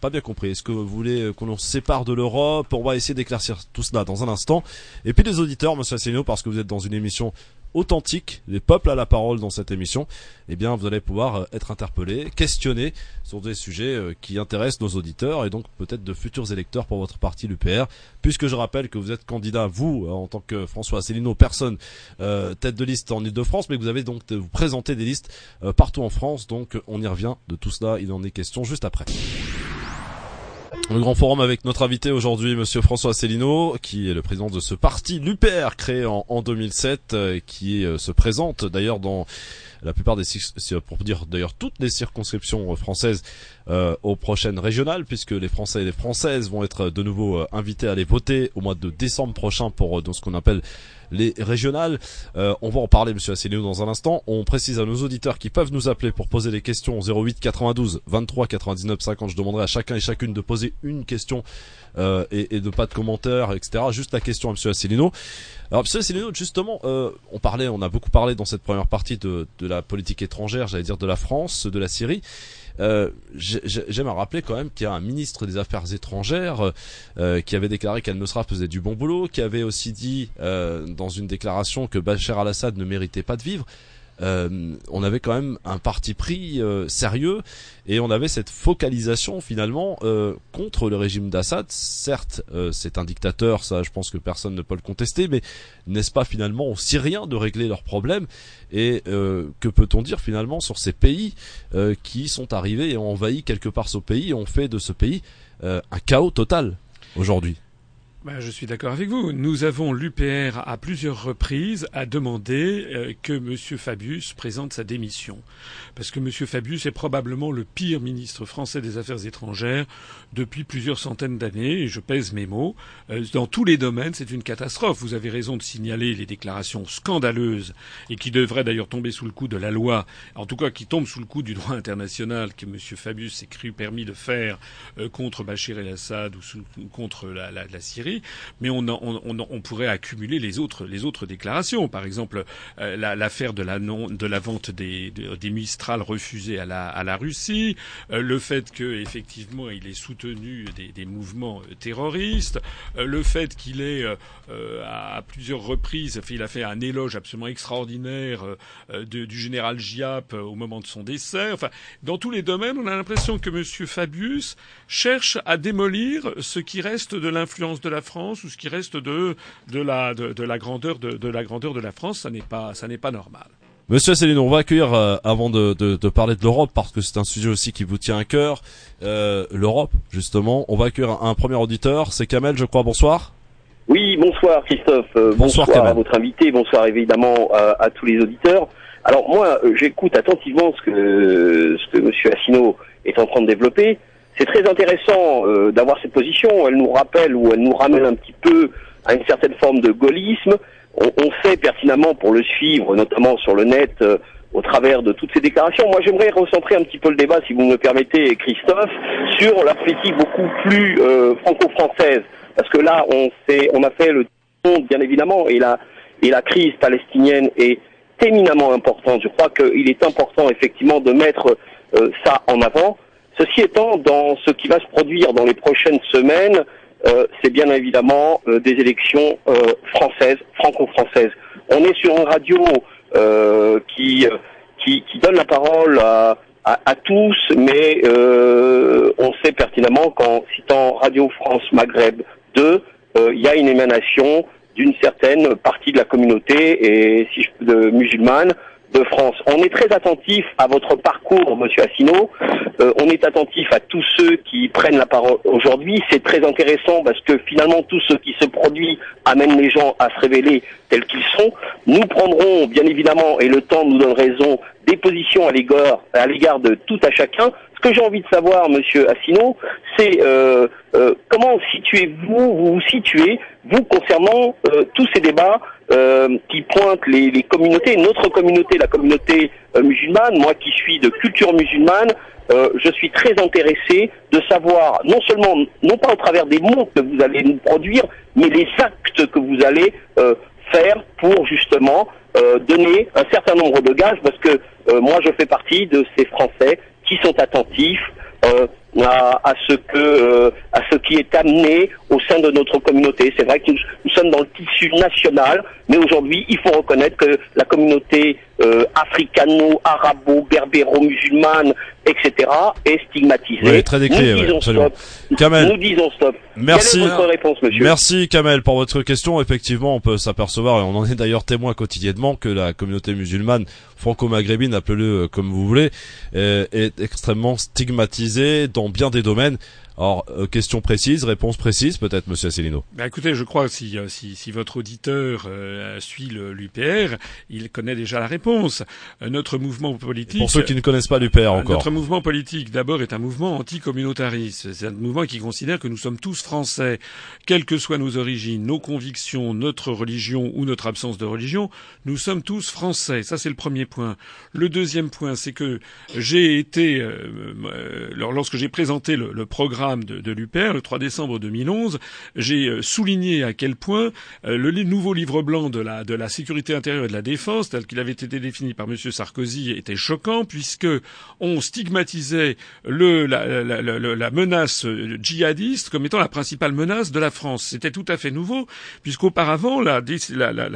pas bien compris. Est-ce que vous voulez qu'on se sépare de l'Europe? On va essayer d'éclaircir tout cela dans un instant. Et puis les auditeurs, Monsieur Asselineau, parce que vous êtes dans une émission authentique, les peuples à la parole dans cette émission, eh bien vous allez pouvoir euh, être interpellé, questionné sur des sujets euh, qui intéressent nos auditeurs et donc peut-être de futurs électeurs pour votre parti l'UPR, puisque je rappelle que vous êtes candidat, vous, en tant que François Asselineau, personne euh, tête de liste en Ile-de-France, mais que vous avez donc vous présenter des listes partout en France, donc on y revient. De tout cela, il en est question juste après. Le grand forum avec notre invité aujourd'hui, Monsieur François Asselineau, qui est le président de ce parti, l'UPR, créé en, 2007, qui se présente d'ailleurs dans la plupart des pour dire d'ailleurs toutes les circonscriptions euh, françaises euh, aux prochaines régionales, puisque les Français et les Françaises vont être de nouveau euh, invités à aller voter au mois de décembre prochain pour dans ce qu'on appelle les régionales. on va en parler, Monsieur Asselineau, dans un instant. On précise à nos auditeurs qui peuvent nous appeler pour poser des questions 08 92 23 99 50. Je demanderai à chacun et chacune de poser une question euh, et, et, de pas de commentaires, etc. Juste la question à Monsieur Asselineau. Alors Monsieur Asselineau, justement, euh, on parlait, on a beaucoup parlé dans cette première partie de, de la politique étrangère, j'allais dire de la France, de la Syrie. Euh, J'aime à rappeler quand même qu'il y a un ministre des Affaires étrangères euh, qui avait déclaré qu'Al-Nusra faisait du bon boulot, qui avait aussi dit euh, dans une déclaration que Bachar al-Assad ne méritait pas de vivre. Euh, on avait quand même un parti pris euh, sérieux et on avait cette focalisation finalement euh, contre le régime d'Assad. Certes, c'est un dictateur, ça je pense que personne ne peut le contester, mais n'est-ce pas finalement aux Syriens de régler leurs problèmes Et que peut-on dire finalement sur ces pays qui sont arrivés et ont envahi quelque part ce pays et ont fait de ce pays un chaos total aujourd'hui? Ben, je suis d'accord avec vous. Nous avons l'UPR à plusieurs reprises à demander euh, que M. Fabius présente sa démission. Parce que M. Fabius est probablement le pire ministre français des Affaires étrangères depuis plusieurs centaines d'années, et je pèse mes mots. Euh, dans tous les domaines, c'est une catastrophe. Vous avez raison de signaler les déclarations scandaleuses, et qui devraient d'ailleurs tomber sous le coup de la loi, en tout cas qui tombent sous le coup du droit international que M. Fabius s'est cru permis de faire euh, contre Bachir el-Assad ou, contre la, Syrie mais on, on, pourrait accumuler les autres, les autres déclarations. Par exemple, euh, l'affaire de la, de la vente des, des Mistral refusés à la, à la Russie, euh, le fait qu'effectivement il ait soutenu des, des mouvements euh, terroristes, le fait qu'il ait à plusieurs reprises, il a fait un éloge absolument extraordinaire du général Giap au moment de son décès. Enfin, dans tous les domaines, on a l'impression que M. Fabius cherche à démolir ce qui reste de l'influence de la France ou ce qui reste de, de, la, de, la, grandeur de, de, la grandeur de la France, ça n'est pas, ça n'est pas normal. Monsieur Céline, on va accueillir euh, avant de, de, de, parler de l'Europe parce que c'est un sujet aussi qui vous tient à cœur. Euh, L'Europe, justement, on va accueillir un, premier auditeur, c'est Kamel, je crois. Bonsoir. Oui, bonsoir Christophe. Euh, bonsoir, à votre invité, bonsoir évidemment à, à tous les auditeurs. Alors moi, j'écoute attentivement ce que ce que Monsieur Assino est en train de développer. C'est très intéressant euh, d'avoir cette position. Elle nous rappelle ou elle nous ramène un petit peu à une certaine forme de gaullisme. On, on sait pertinemment pour le suivre, notamment sur le net, euh, au travers de toutes ces déclarations. Moi, j'aimerais recentrer un petit peu le débat, si vous me permettez, Christophe, sur la politique beaucoup plus euh, franco-française, parce que là, on, on a fait le monde, bien évidemment, et la, et la crise palestinienne est éminemment importante. Je crois qu'il est important, effectivement, de mettre ça en avant. Ceci étant, dans ce qui va se produire dans les prochaines semaines, euh, c'est bien évidemment euh, des élections euh, françaises, franco-françaises. On est sur une radio qui, qui, donne la parole à, tous, mais on sait pertinemment qu'en citant Radio France Maghreb 2, il y a une émanation d'une certaine partie de la communauté et de musulmane de France. On est très attentif à votre parcours, Monsieur Assino. Euh, on est attentif à tous ceux qui prennent la parole aujourd'hui. C'est très intéressant parce que finalement tout ce qui se produit amène les gens à se révéler tels qu'ils sont. Nous prendrons bien évidemment, et le temps nous donne raison, des positions à l'égard, à l'égard de tout à chacun. Ce que j'ai envie de savoir, Monsieur Assino, c'est euh, euh, comment situez-vous, vous vous situez, vous concernant tous ces débats qui pointent les, les, communautés, notre communauté, la communauté musulmane, moi qui suis de culture musulmane, je suis très intéressé de savoir, non seulement, non pas au travers des mots que vous allez nous produire, mais les actes que vous allez faire pour justement euh, donner un certain nombre de gages parce que euh, moi je fais partie de ces Français qui sont attentifs euh, à, ce que euh, à qui est amené au sein de notre communauté. C'est vrai que nous, sommes dans le tissu national, mais aujourd'hui, il faut reconnaître que la communauté euh, africano-arabo-berbéro-musulmane, etc., est stigmatisée. Oui, très décrit, nous, disons stop. Kamel. nous disons stop. Merci. Quelle est votre réponse, monsieur Merci, Kamel, pour votre question. Effectivement, on peut s'apercevoir, et on en est d'ailleurs témoin quotidiennement, que la communauté musulmane franco-maghrébine, appelez-le comme vous voulez, est extrêmement stigmatisée dans bien des domaines. Alors, euh, question précise, réponse précise, peut-être, Monsieur Asselineau. Bah, écoutez, je crois que si, euh, si, si votre auditeur euh, suit l'UPR, il connaît déjà la réponse. notre mouvement politique. pour ceux qui ne connaissent pas l'UPR encore. Notre mouvement politique, d'abord, est un mouvement anticommunautariste. C'est un mouvement qui considère que nous sommes tous français, quelles que soient nos origines, nos convictions, notre religion ou notre absence de religion. Nous sommes tous français. Ça, c'est le premier point. Le deuxième point, c'est que j'ai été, lorsque j'ai présenté le, le programme de, de l'UPR, le 3 décembre 2011, j'ai euh, souligné à quel point euh, le nouveau livre blanc de la, de la sécurité intérieure et de la défense, tel qu'il avait été défini par M. Sarkozy, était choquant, puisque on stigmatisait le, la, la, la, menace djihadiste comme étant la principale menace de la France. C'était tout à fait nouveau, puisqu'auparavant, la,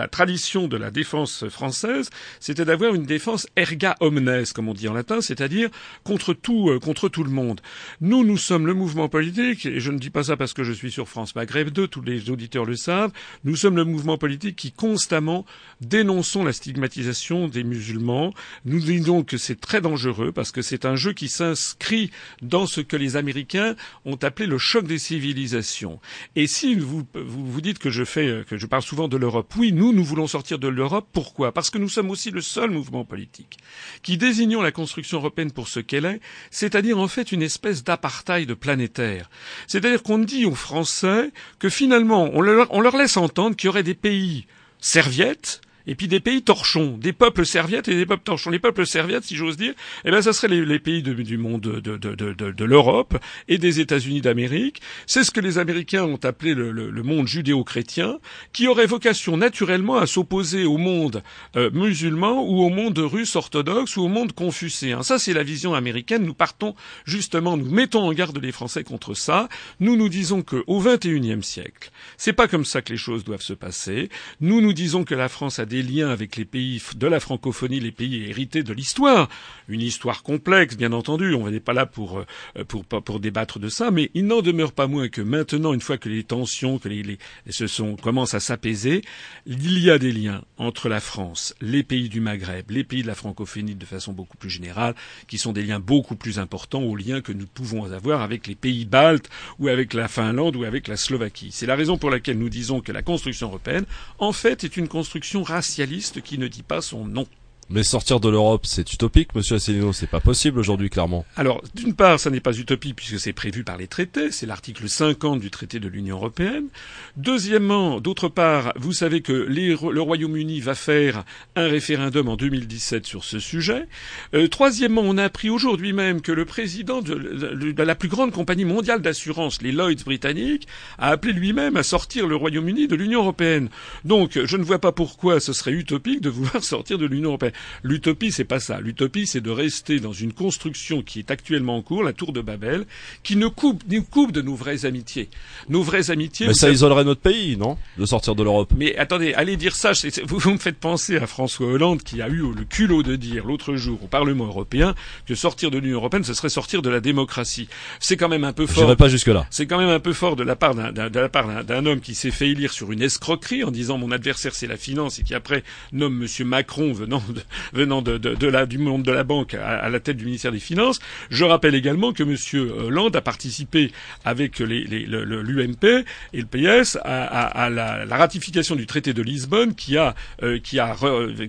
tradition de la défense française, c'était d'avoir une défense erga omnes, comme on dit en latin, c'est-à-dire contre tout, euh, contre tout le monde. Nous, nous sommes le mouvement politique, et je ne dis pas ça parce que je suis sur France Maghreb 2, tous les auditeurs le savent, nous sommes le mouvement politique qui constamment dénonçons la stigmatisation des musulmans. Nous disons que c'est très dangereux parce que c'est un jeu qui s'inscrit dans ce que les Américains ont appelé le choc des civilisations. Et si vous vous, vous dites que je fais, que je parle souvent de l'Europe, oui, nous, nous voulons sortir de l'Europe. Pourquoi? Parce que nous sommes aussi le seul mouvement politique qui désignons la construction européenne pour ce qu'elle est, c'est-à-dire en fait une espèce d'apartheid planétaire c'est-à-dire qu'on dit aux Français que finalement, on leur, laisse entendre qu'il y aurait des pays serviettes et puis des pays torchons, des peuples serviettes et des peuples torchons. Les peuples serviettes, si j'ose dire, eh ben, ça serait les, pays du monde de, de, de, de l'Europe et des États-Unis d'Amérique. C'est ce que les Américains ont appelé le, monde judéo-chrétien, qui aurait vocation naturellement à s'opposer au monde euh, musulman ou au monde russe orthodoxe ou au monde confucéen. Ça, c'est la vision américaine. Nous partons justement, nous mettons en garde les Français contre ça. Nous nous disons que au XXIe siècle, c'est pas comme ça que les choses doivent se passer. Nous nous disons que la France a des liens avec les pays de la francophonie, les pays hérités de l'histoire. Une histoire complexe, bien entendu. On n'est pas là pour, euh, pour, pour, débattre de ça, mais il n'en demeure pas moins que maintenant, une fois que les tensions, que les, les se sont, commencent à s'apaiser, il y a des liens entre la France, les pays du Maghreb, les pays de la francophonie de façon beaucoup plus générale, qui sont des liens beaucoup plus importants aux liens que nous pouvons avoir avec les pays baltes ou avec la Finlande ou avec la Slovaquie. C'est la raison pour laquelle nous disons que la construction européenne, en fait, est une construction raciale qui ne dit pas son nom. Mais sortir de l'Europe, c'est utopique, Monsieur Asselineau, c'est pas possible aujourd'hui, clairement. Alors, d'une part, ça n'est pas utopique puisque c'est prévu par les traités, c'est l'article 50 du traité de l'Union européenne. Deuxièmement, d'autre part, vous savez que le Royaume-Uni va faire un référendum en 2017 sur ce sujet. Euh, troisièmement, on a appris aujourd'hui même que le président de, de la plus grande compagnie mondiale d'assurance, les Lloyds britanniques, a appelé lui-même à sortir le Royaume-Uni de l'Union européenne. Donc, je ne vois pas pourquoi ce serait utopique de vouloir [LAUGHS] sortir de l'Union européenne. L'utopie, c'est pas ça. L'utopie, c'est de rester dans une construction qui est actuellement en cours, la tour de Babel, qui nous coupe, nous coupe de nos vraies amitiés. Nos vraies amitiés. Mais ça isolerait notre pays, non? De sortir de l'Europe. Mais attendez, allez dire ça. Vous, vous me faites penser à François Hollande qui a eu le culot de dire l'autre jour au Parlement européen que sortir de l'Union européenne, ce serait sortir de la démocratie. C'est quand même un peu fort. Pas jusque là. C'est quand même un peu fort de la part d'un homme qui s'est fait élire sur une escroquerie en disant mon adversaire c'est la finance et qui après nomme Monsieur Macron venant de, [LAUGHS] venant de, de, la, du monde de la banque à, la tête du ministère des Finances. Je rappelle également que M. Hollande a participé avec l'UMP et le PS à, la, ratification du traité de Lisbonne qui a, euh, qui a,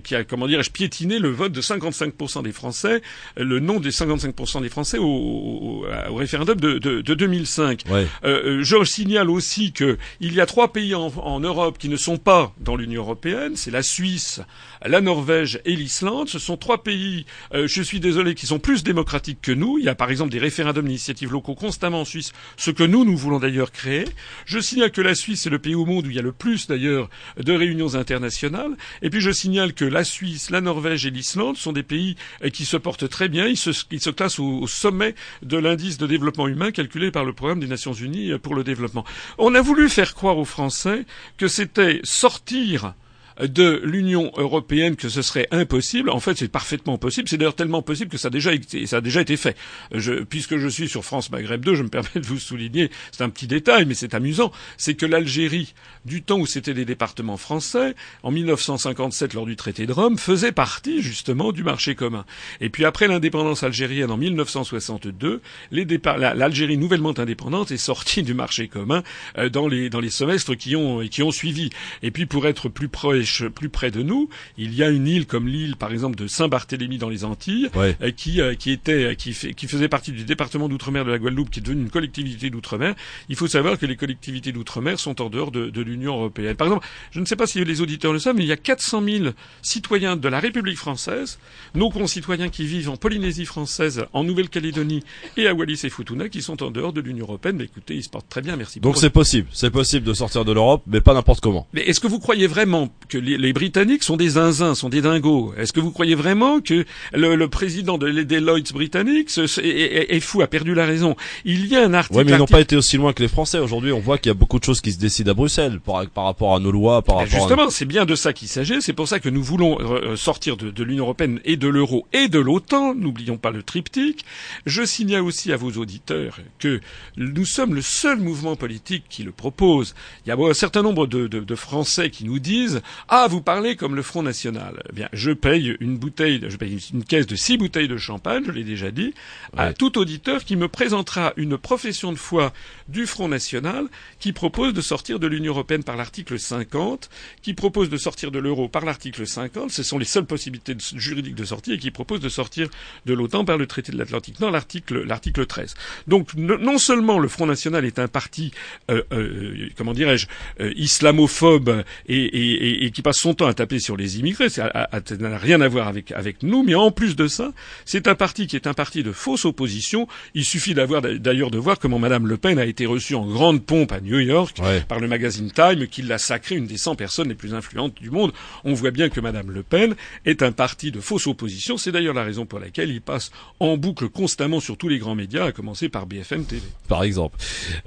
qui a comment dirais-je, piétiné le vote de 55% des Français, le nom des 55% des Français au, au, référendum de, de, de 2005. Euh, euh, je signale aussi que il y a trois pays en, en Europe qui ne sont pas dans l'Union européenne, c'est la Suisse, la Norvège et l'Italie Ce sont trois pays, euh, je suis désolé, qui sont plus démocratiques que nous. Il y a par exemple des référendums d'initiatives locaux constamment en Suisse, ce que nous, nous voulons d'ailleurs créer. Je signale que la Suisse est le pays au monde où il y a le plus d'ailleurs de réunions internationales. Et puis je signale que la Suisse, la Norvège et l'Islande sont des pays euh, qui se portent très bien. Ils se, classent au, au sommet de l'indice de développement humain calculé par le programme des Nations Unies pour le développement. On a voulu faire croire aux Français que c'était sortir de l'Union européenne que ce serait impossible. En fait, c'est parfaitement possible. C'est d'ailleurs tellement possible que ça a déjà été, ça a déjà été fait. Je, puisque je suis sur France Maghreb 2, je me permets de vous souligner, c'est un petit détail, mais c'est amusant, c'est que l'Algérie, du temps où c'était des départements français, en 1957 lors du traité de Rome, faisait partie justement du marché commun. Et puis après l'indépendance algérienne en 1962, l'Algérie nouvellement indépendante est sortie du marché commun euh, dans les dans les semestres qui ont qui ont suivi. Et puis pour être plus proche plus près de nous, il y a une île comme l'île, par exemple, de Saint-Barthélemy dans les Antilles, euh, qui, euh, qui était, euh, qui, qui faisait partie du département d'outre-mer de la Guadeloupe, qui est devenue une collectivité d'outre-mer. Il faut savoir que les collectivités d'outre-mer sont en dehors de, de l'Union européenne. Par exemple, je ne sais pas si les auditeurs le savent, mais il y a 400 000 citoyens de la République française, nos concitoyens qui vivent en Polynésie française, en Nouvelle-Calédonie et à Wallis et Futuna, qui sont en dehors de l'Union européenne. Mais écoutez, ils se portent très bien, merci. Donc c'est possible, c'est possible de sortir de l'Europe, mais pas n'importe comment. Mais est-ce que vous croyez vraiment que les, Britanniques sont des zinzins, sont des dingos. Est-ce que vous croyez vraiment que le, président de, des Lloyds britanniques est, fou, a perdu la raison? Il y a un article. Oui, mais ils n'ont pas été aussi loin que les Français. Aujourd'hui, on voit qu'il y a beaucoup de choses qui se décident à Bruxelles par, rapport à nos lois, par rapport. Justement, c'est bien de ça qu'il s'agit. C'est pour ça que nous voulons euh, sortir de, de l'Union européenne et de l'euro et de l'OTAN. N'oublions pas le triptyque. Je signale aussi à vos auditeurs que nous sommes le seul mouvement politique qui le propose. Il y a un certain nombre de, de Français qui nous disent ah, vous parlez comme le Front National. Eh bien, je paye une bouteille, je paye une caisse de six bouteilles de champagne, je l'ai déjà dit, à tout auditeur qui me présentera une profession de foi du Front National qui propose de sortir de l'Union Européenne par l'article 50, qui propose de sortir de l'euro par l'article 50, ce sont les seules possibilités juridiques de sortie, et qui propose de sortir de l'OTAN par le traité de l'Atlantique Nord, l'article, l'article 13. Donc, non seulement le Front National est un parti, euh, euh, comment dirais-je, euh, islamophobe et, et, et qui passe son temps à taper sur les immigrés, ça n'a rien à voir avec, avec nous, mais en plus de ça, c'est un parti qui est un parti de fausse opposition. Il suffit d'avoir d'ailleurs de voir comment Madame Le Pen a été reçue en grande pompe à New York par le magazine Time, qui l'a sacrée une des 100 personnes les plus influentes du monde. On voit bien que Madame Le Pen est un parti de fausse opposition. C'est d'ailleurs la raison pour laquelle il passe en boucle constamment sur tous les grands médias, à commencer par BFM TV. Par exemple.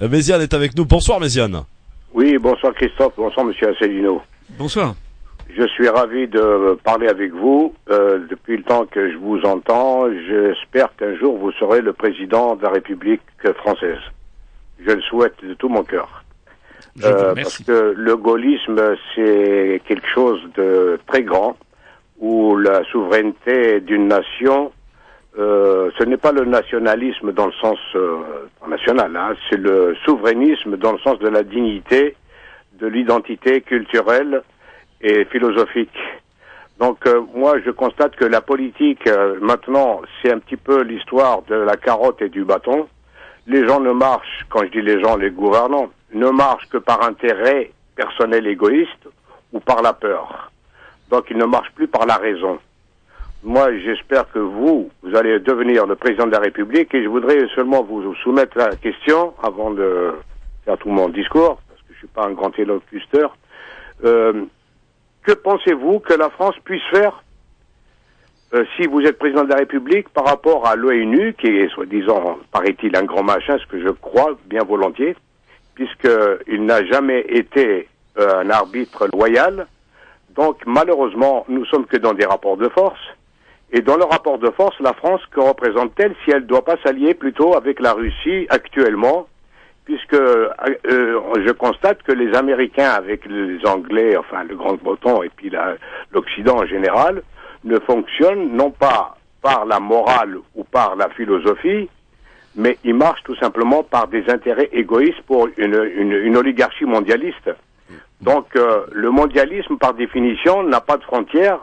Euh, Méziane est avec nous. Bonsoir Méziane. Oui, bonsoir Christophe, bonsoir Monsieur Asselineau. Bonsoir. Je suis ravi de parler avec vous. Euh, depuis le temps que je vous entends, j'espère qu'un jour vous serez le président de la République française. Je le souhaite de tout mon cœur. Euh, parce que le gaullisme, c'est quelque chose de très grand, où la souveraineté d'une nation, euh, ce n'est pas le nationalisme dans le sens euh, national, hein, c'est le souverainisme dans le sens de la dignité, de l'identité culturelle, et philosophique. Donc euh, moi je constate que la politique euh, maintenant c'est un petit peu l'histoire de la carotte et du bâton. Les gens ne marchent, quand je dis les gens, les gouvernants, ne marchent que par intérêt personnel égoïste ou par la peur. Donc ils ne marchent plus par la raison. Moi j'espère que vous, vous allez devenir le président de la République et je voudrais seulement vous soumettre la question avant de faire tout mon discours, suis pas un grand élocuteur. Euh, que pensez-vous que la France puisse faire euh, si vous êtes président de la République par rapport à l'ONU, qui est soi-disant, paraît-il, un grand machin, ce que je crois bien volontiers, puisqu'il n'a jamais été euh, un arbitre loyal. Donc malheureusement, nous sommes que dans des rapports de force. Et dans le rapport de force, la France, que représente-t-elle si elle ne doit pas s'allier plutôt avec la Russie actuellement puisque euh, je constate que les Américains avec les Anglais, enfin le Grand Breton et puis l'Occident en général, ne fonctionnent non pas par la morale ou par la philosophie, mais ils marchent tout simplement par des intérêts égoïstes pour une, oligarchie mondialiste. Donc euh, le mondialisme, par définition, n'a pas de frontières,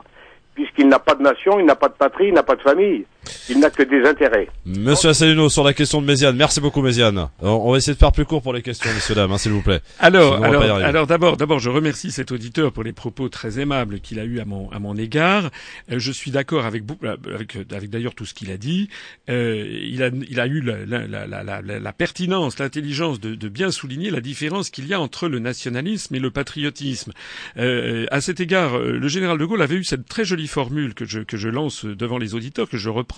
puisqu'il n'a pas de nation, il n'a pas de patrie, il n'a pas de famille. Il n'a que des intérêts. Monsieur Asselineau, sur la question de Méziane, merci beaucoup Méziane. On va essayer de faire plus court pour les questions, messieurs dames, hein, s'il vous plaît. Alors, alors, alors d'abord, d'abord, je remercie cet auditeur pour les propos très aimables qu'il a eu à mon à mon égard. Euh, je suis d'accord avec avec avec d'ailleurs tout ce qu'il a dit. Euh, il a il a eu la, la, la, la pertinence, l'intelligence de, de, bien souligner la différence qu'il y a entre le nationalisme et le patriotisme. Euh, à cet égard, euh, le général de Gaulle avait eu cette très jolie formule que je que je lance devant les auditeurs que je reprends.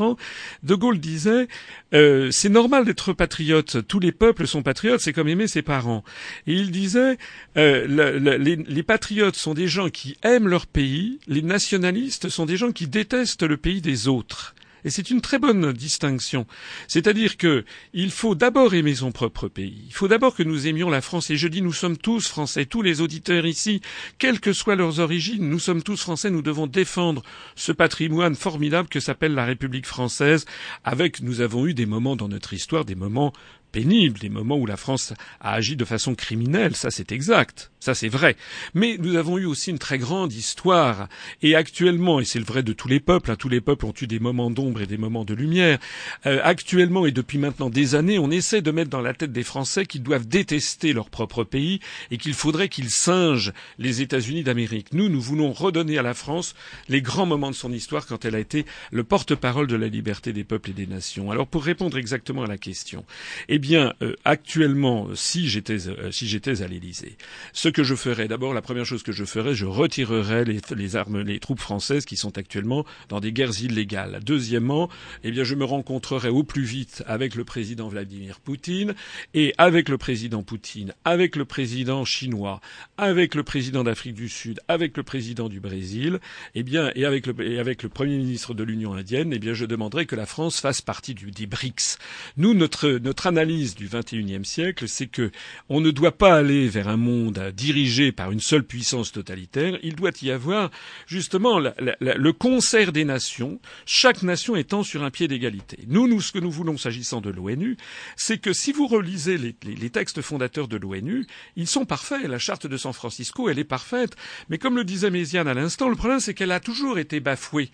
De Gaulle disait euh, c'est normal d'être patriote. Tous les peuples sont patriotes. C'est comme aimer ses parents. Et il disait euh, les, les patriotes sont des gens qui aiment leur pays. Les nationalistes sont des gens qui détestent le pays des autres. Et c'est une très bonne distinction. C'est-à-dire que il faut d'abord aimer son propre pays. Il faut d'abord que nous aimions la France. Et je dis, nous sommes tous français, tous les auditeurs ici, quelles que soient leurs origines, nous sommes tous français. Nous devons défendre ce patrimoine formidable que s'appelle la République française. Avec, nous avons eu des moments dans notre histoire, des moments pénibles, des moments où la France a agi de façon criminelle, ça c'est exact, ça c'est vrai. Mais nous avons eu aussi une très grande histoire, et actuellement, et c'est le vrai de tous les peuples, hein, tous les peuples ont eu des moments d'ombre et des moments de lumière, euh, actuellement et depuis maintenant des années, on essaie de mettre dans la tête des Français qu'ils doivent détester leur propre pays et qu'il faudrait qu'ils singent les États-Unis d'Amérique. Nous, nous voulons redonner à la France les grands moments de son histoire quand elle a été le porte-parole de la liberté des peuples et des nations. Alors pour répondre exactement à la question, eh bien, euh, actuellement, si j'étais euh, si j'étais à l'Élysée, ce que je ferais, d'abord, la première chose que je ferais, je retirerais les, les, armes, les troupes françaises qui sont actuellement dans des guerres illégales. Deuxièmement, eh bien, je me rencontrerais au plus vite avec le président Vladimir Poutine et avec le président Poutine, avec le président chinois, avec le président d'Afrique du Sud, avec le président du Brésil, eh bien, et avec le, et avec le premier ministre de l'Union indienne, eh bien, je demanderais que la France fasse partie du, des BRICS. Nous, notre, notre analyse du XXIe siècle, c'est que on ne doit pas aller vers un monde dirigé par une seule puissance totalitaire. Il doit y avoir justement le concert des nations, chaque nation étant sur un pied d'égalité. Nous, nous, ce que nous voulons s'agissant de l'ONU, c'est que si vous relisez les, les textes fondateurs de l'ONU, ils sont parfaits. La charte de San Francisco, elle est parfaite. Mais comme le disait Méziane à l'instant, le problème, c'est qu'elle a toujours été bafouée.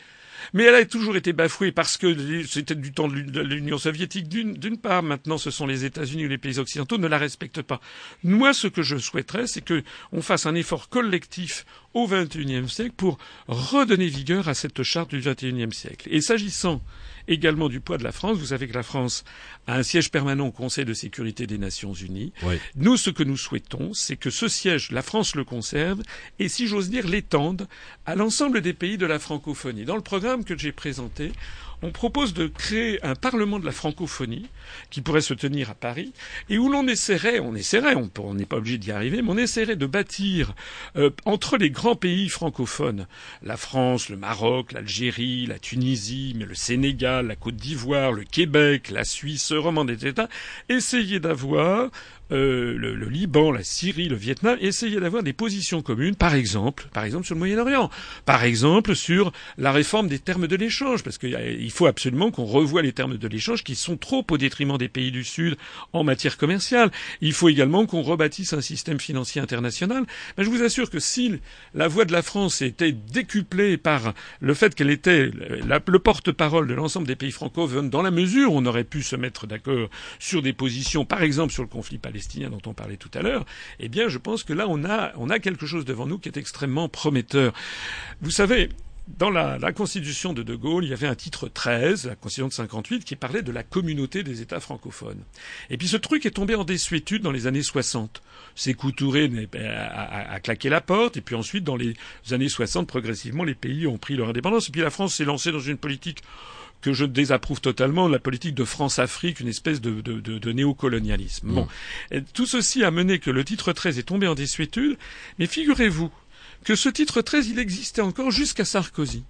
Mais elle a toujours été bafouée parce que c'était du temps de l'Union soviétique d'une part. Maintenant, ce sont les États-Unis ou les pays occidentaux ne la respectent pas. Moi, ce que je souhaiterais, c'est qu'on fasse un effort collectif au XXIe siècle pour redonner vigueur à cette charte du XXIe siècle. Et s'agissant également du poids de la France. Vous savez que la France a un siège permanent au Conseil de sécurité des Nations Unies. Nous, ce que nous souhaitons, c'est que ce siège, la France le conserve et, si j'ose dire, l'étende à l'ensemble des pays de la francophonie. Dans le programme que j'ai présenté, on propose de créer un parlement de la francophonie qui pourrait se tenir à Paris et où l'on essaierait, on essaierait, on n'est pas obligé d'y arriver, mais on essaierait de bâtir euh, entre les grands pays francophones, la France, le Maroc, l'Algérie, la Tunisie, mais le Sénégal, la Côte d'Ivoire, le Québec, la Suisse, romande, etc., essayer d'avoir euh, le, le, Liban, la Syrie, le Vietnam, essayer d'avoir des positions communes, par exemple, par exemple sur le Moyen-Orient, par exemple sur la réforme des termes de l'échange, parce qu'il faut absolument qu'on revoie les termes de l'échange qui sont trop au détriment des pays du Sud en matière commerciale. Il faut également qu'on rebâtisse un système financier international. Mais je vous assure que si la voix de la France était décuplée par le fait qu'elle était le porte-parole de l'ensemble des pays francophones, dans la mesure où on aurait pu se mettre d'accord sur des positions, par exemple sur le conflit palestinien, palestiniens dont on parlait tout à l'heure, eh bien, je pense que là, on a, on a quelque chose devant nous qui est extrêmement prometteur. Vous savez, dans la, la, constitution de De Gaulle, il y avait un titre 13, la constitution de 58, qui parlait de la communauté des États francophones. Et puis ce truc est tombé en désuétude dans les années 60. Sékou Touré a, a, claqué la porte, et puis ensuite, dans les années 60, progressivement, les pays ont pris leur indépendance. Et puis la France s'est lancée dans une politique que je désapprouve totalement la politique de France-Afrique, une espèce de, de, de, de néocolonialisme. Bon, mm. tout ceci a mené que le titre 13 est tombé en désuétude, mais figurez-vous que ce titre 13, il existait encore jusqu'à Sarkozy.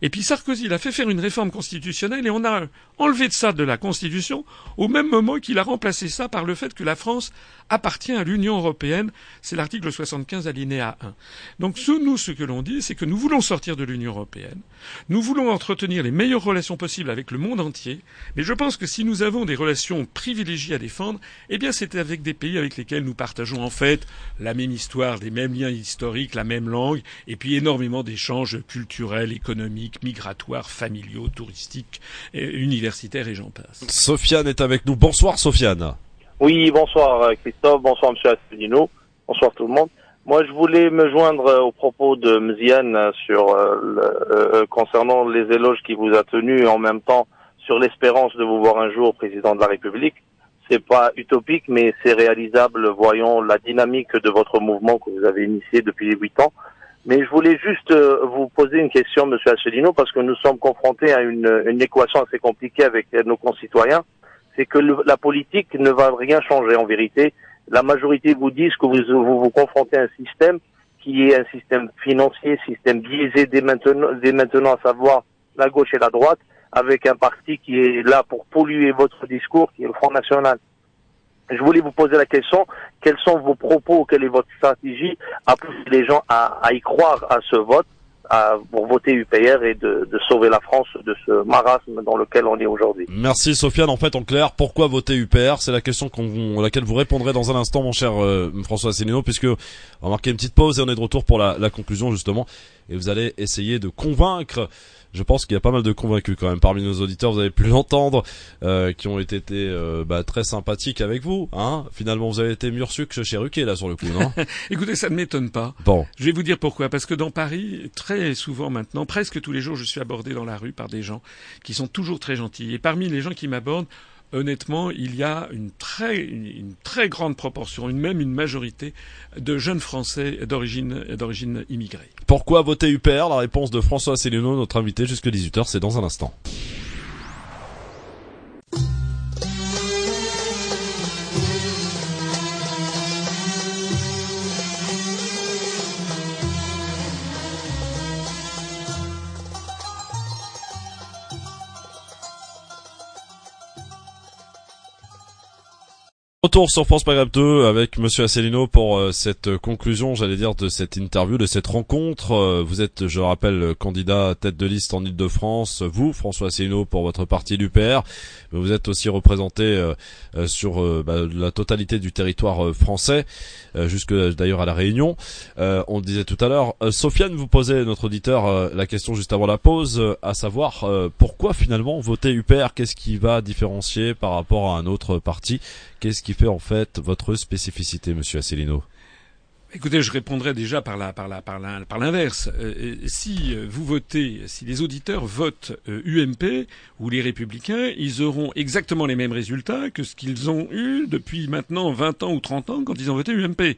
Et puis Sarkozy, il a fait faire une réforme constitutionnelle et on a enlevé de ça de la Constitution au même moment qu'il a remplacé ça par le fait que la France appartient à l'Union européenne. C'est l'article 75 alinéa 1. Donc sous nous, ce que l'on dit, c'est que nous voulons sortir de l'Union européenne. Nous voulons entretenir les meilleures relations possibles avec le monde entier. Mais je pense que si nous avons des relations privilégiées à défendre, eh bien c'est avec des pays avec lesquels nous partageons en fait la même histoire, les mêmes liens historiques, la même langue, et puis énormément d'échanges culturels, économiques, migratoires, familiaux, touristiques, universitaires et j'en passe. Sofiane est avec nous. Bonsoir Sofiane. Oui, bonsoir Christophe, bonsoir Monsieur Asselineau, bonsoir tout le monde. Moi, je voulais me joindre aux propos de Mziane sur le, concernant les éloges qu'il vous a tenus en même temps sur l'espérance de vous voir un jour président de la République. C'est pas utopique, mais c'est réalisable. Voyons la dynamique de votre mouvement que vous avez initié depuis huit ans. Mais je voulais juste euh, vous poser une question, Monsieur Asselineau, parce que nous sommes confrontés à une équation assez compliquée avec nos concitoyens. C'est que la politique ne va rien changer en vérité. La majorité vous dit que vous, vous vous confrontez à un système qui est un système financier, système biaisé dès maintenant, dès maintenant à savoir la gauche et la droite, avec un parti qui est là pour polluer votre discours, qui est le Front National. Je voulais vous poser la question, quels sont vos propos, quelle est votre stratégie à pousser les gens à, à y croire à ce vote, à, pour voter UPR et de, de, sauver la France de ce marasme dans lequel on est aujourd'hui. Merci Sofiane. En fait, en clair, pourquoi voter UPR C'est la question qu'on, laquelle vous répondrez dans un instant, mon cher euh, François Asselineau, puisque on va marquer une petite pause et on est de retour pour la, la conclusion justement. Et vous allez essayer de convaincre je pense qu'il y a pas mal de convaincus quand même parmi nos auditeurs. Vous avez pu [LAUGHS] l'entendre, euh, qui ont été euh, bah, très sympathiques avec vous. Hein Finalement, vous avez été mûr sucre chez Ruquier là sur le coup, non [LAUGHS] Écoutez, ça ne m'étonne pas. Bon, je vais vous dire pourquoi. Parce que dans Paris, très souvent maintenant, presque tous les jours, je suis abordé dans la rue par des gens qui sont toujours très gentils. Et parmi les gens qui m'abordent, honnêtement, il y a une très, une, très grande proportion, une, même une majorité de jeunes Français d'origine, immigrée. Pourquoi voter UPR La réponse de François Asselineau, notre invité jusque 18h, c'est dans un instant. Retour sur France Maghreb 2 avec Monsieur Asselineau pour euh, cette conclusion, j'allais dire, de cette interview, de cette rencontre. Euh, vous êtes, je rappelle, candidat tête de liste en Ile-de-France. Vous, François Asselineau, pour votre parti l'UPR. Vous êtes aussi représenté euh, sur bah, la totalité du territoire français, jusque d'ailleurs à la Réunion. on le disait tout à l'heure. Sofiane vous posait, notre auditeur, la question juste avant la pause, à savoir pourquoi finalement voter UPR Qu'est-ce qui va différencier par rapport à un autre parti Qu'est-ce qui fait en fait votre spécificité, Monsieur Asselineau? Écoutez, je répondrai déjà par la par la par par l'inverse. Euh, euh, si euh, vous votez, si les auditeurs votent UMP ou les Républicains, ils auront exactement les mêmes résultats que ce qu'ils ont eu depuis maintenant 20 ans ou 30 ans quand ils ont voté UMP.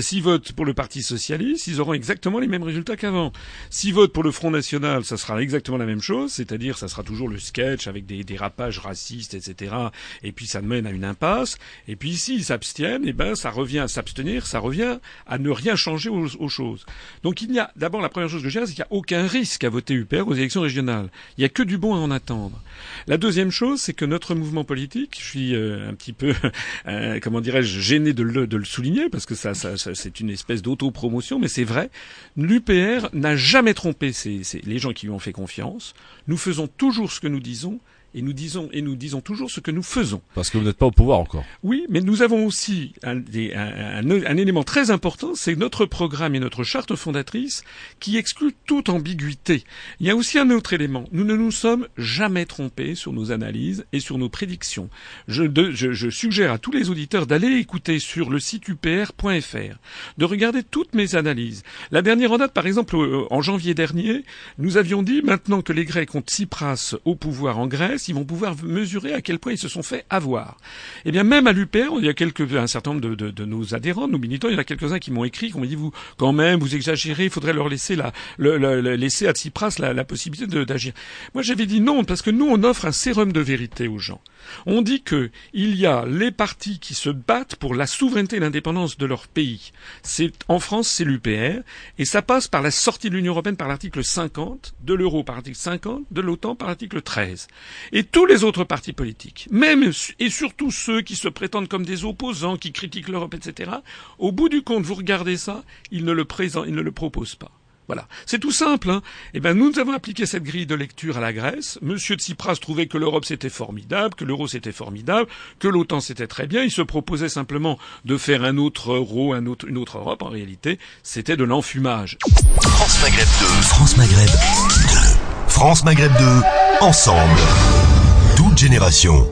S'ils votent pour le Parti socialiste, ils auront exactement les mêmes résultats qu'avant. S'ils votent pour le Front national, ça sera exactement la même chose, c'est-à-dire ça sera toujours le sketch avec des dérapages racistes, etc. Et puis ça mène à une impasse. Et puis s'ils s'abstiennent, eh ben ça revient à s'abstenir, ça revient ne rien changer aux, choses. Donc il y a d'abord la première chose que je dirais, c'est qu'il n'y a aucun risque à voter UPR aux élections régionales. Il n'y a que du bon à en attendre. La deuxième chose, c'est que notre mouvement politique, je suis euh, un petit peu, [LAUGHS] euh, comment dirais-je, gêné de le, souligner parce que ça, c'est une espèce d'autopromotion, mais c'est vrai. L'UPR n'a jamais trompé les gens qui lui ont fait confiance. Nous faisons toujours ce que nous disons et nous disons et nous disons toujours ce que nous faisons. Parce que vous n'êtes pas au pouvoir encore. Oui, mais nous avons aussi un, un, un, élément très important, c'est notre programme et notre charte fondatrice qui exclut toute ambiguïté. Il y a aussi un autre élément. Nous ne nous sommes jamais trompés sur nos analyses et sur nos prédictions. Je, je, je suggère à tous les auditeurs d'aller écouter sur le site upr.fr, de regarder toutes mes analyses. La dernière en date, par exemple, en janvier dernier, nous avions dit maintenant que les Grecs ont Tsipras au pouvoir en Grèce, ils vont pouvoir mesurer à quel point ils se sont fait avoir. Eh bien, même à l'UPR, il y a quelques, un certain nombre de, de, nos adhérents, de nos militants, il y en a quelques-uns qui m'ont écrit, qui m'ont dit, vous, quand même, vous exagérez, il faudrait leur laisser la, laisser à Tsipras la, la possibilité d'agir. Moi, j'avais dit non, parce que nous, on offre un sérum de vérité aux gens. On dit que il y a les partis qui se battent pour la souveraineté et l'indépendance de leur pays. C'est, en France, c'est l'UPR, et ça passe par la sortie de l'Union européenne par l'article 50, de l'euro par l'article 50, de l'OTAN par l'article 13. Et tous les autres partis politiques, même et surtout ceux qui se prétendent comme des opposants, qui critiquent l'Europe, etc., au bout du compte, vous regardez ça, ils ne le présentent, ils ne le proposent pas. Voilà, c'est tout simple. Hein. Eh ben, nous avons appliqué cette grille de lecture à la Grèce. Monsieur Tsipras trouvait que l'Europe c'était formidable, que l'euro c'était formidable, que l'OTAN c'était très bien. Il se proposait simplement de faire un autre euro, un autre, une autre Europe. En réalité, c'était de l'enfumage. France Maghreb 2. France Maghreb 2. France Maghreb 2, ensemble. Toute génération.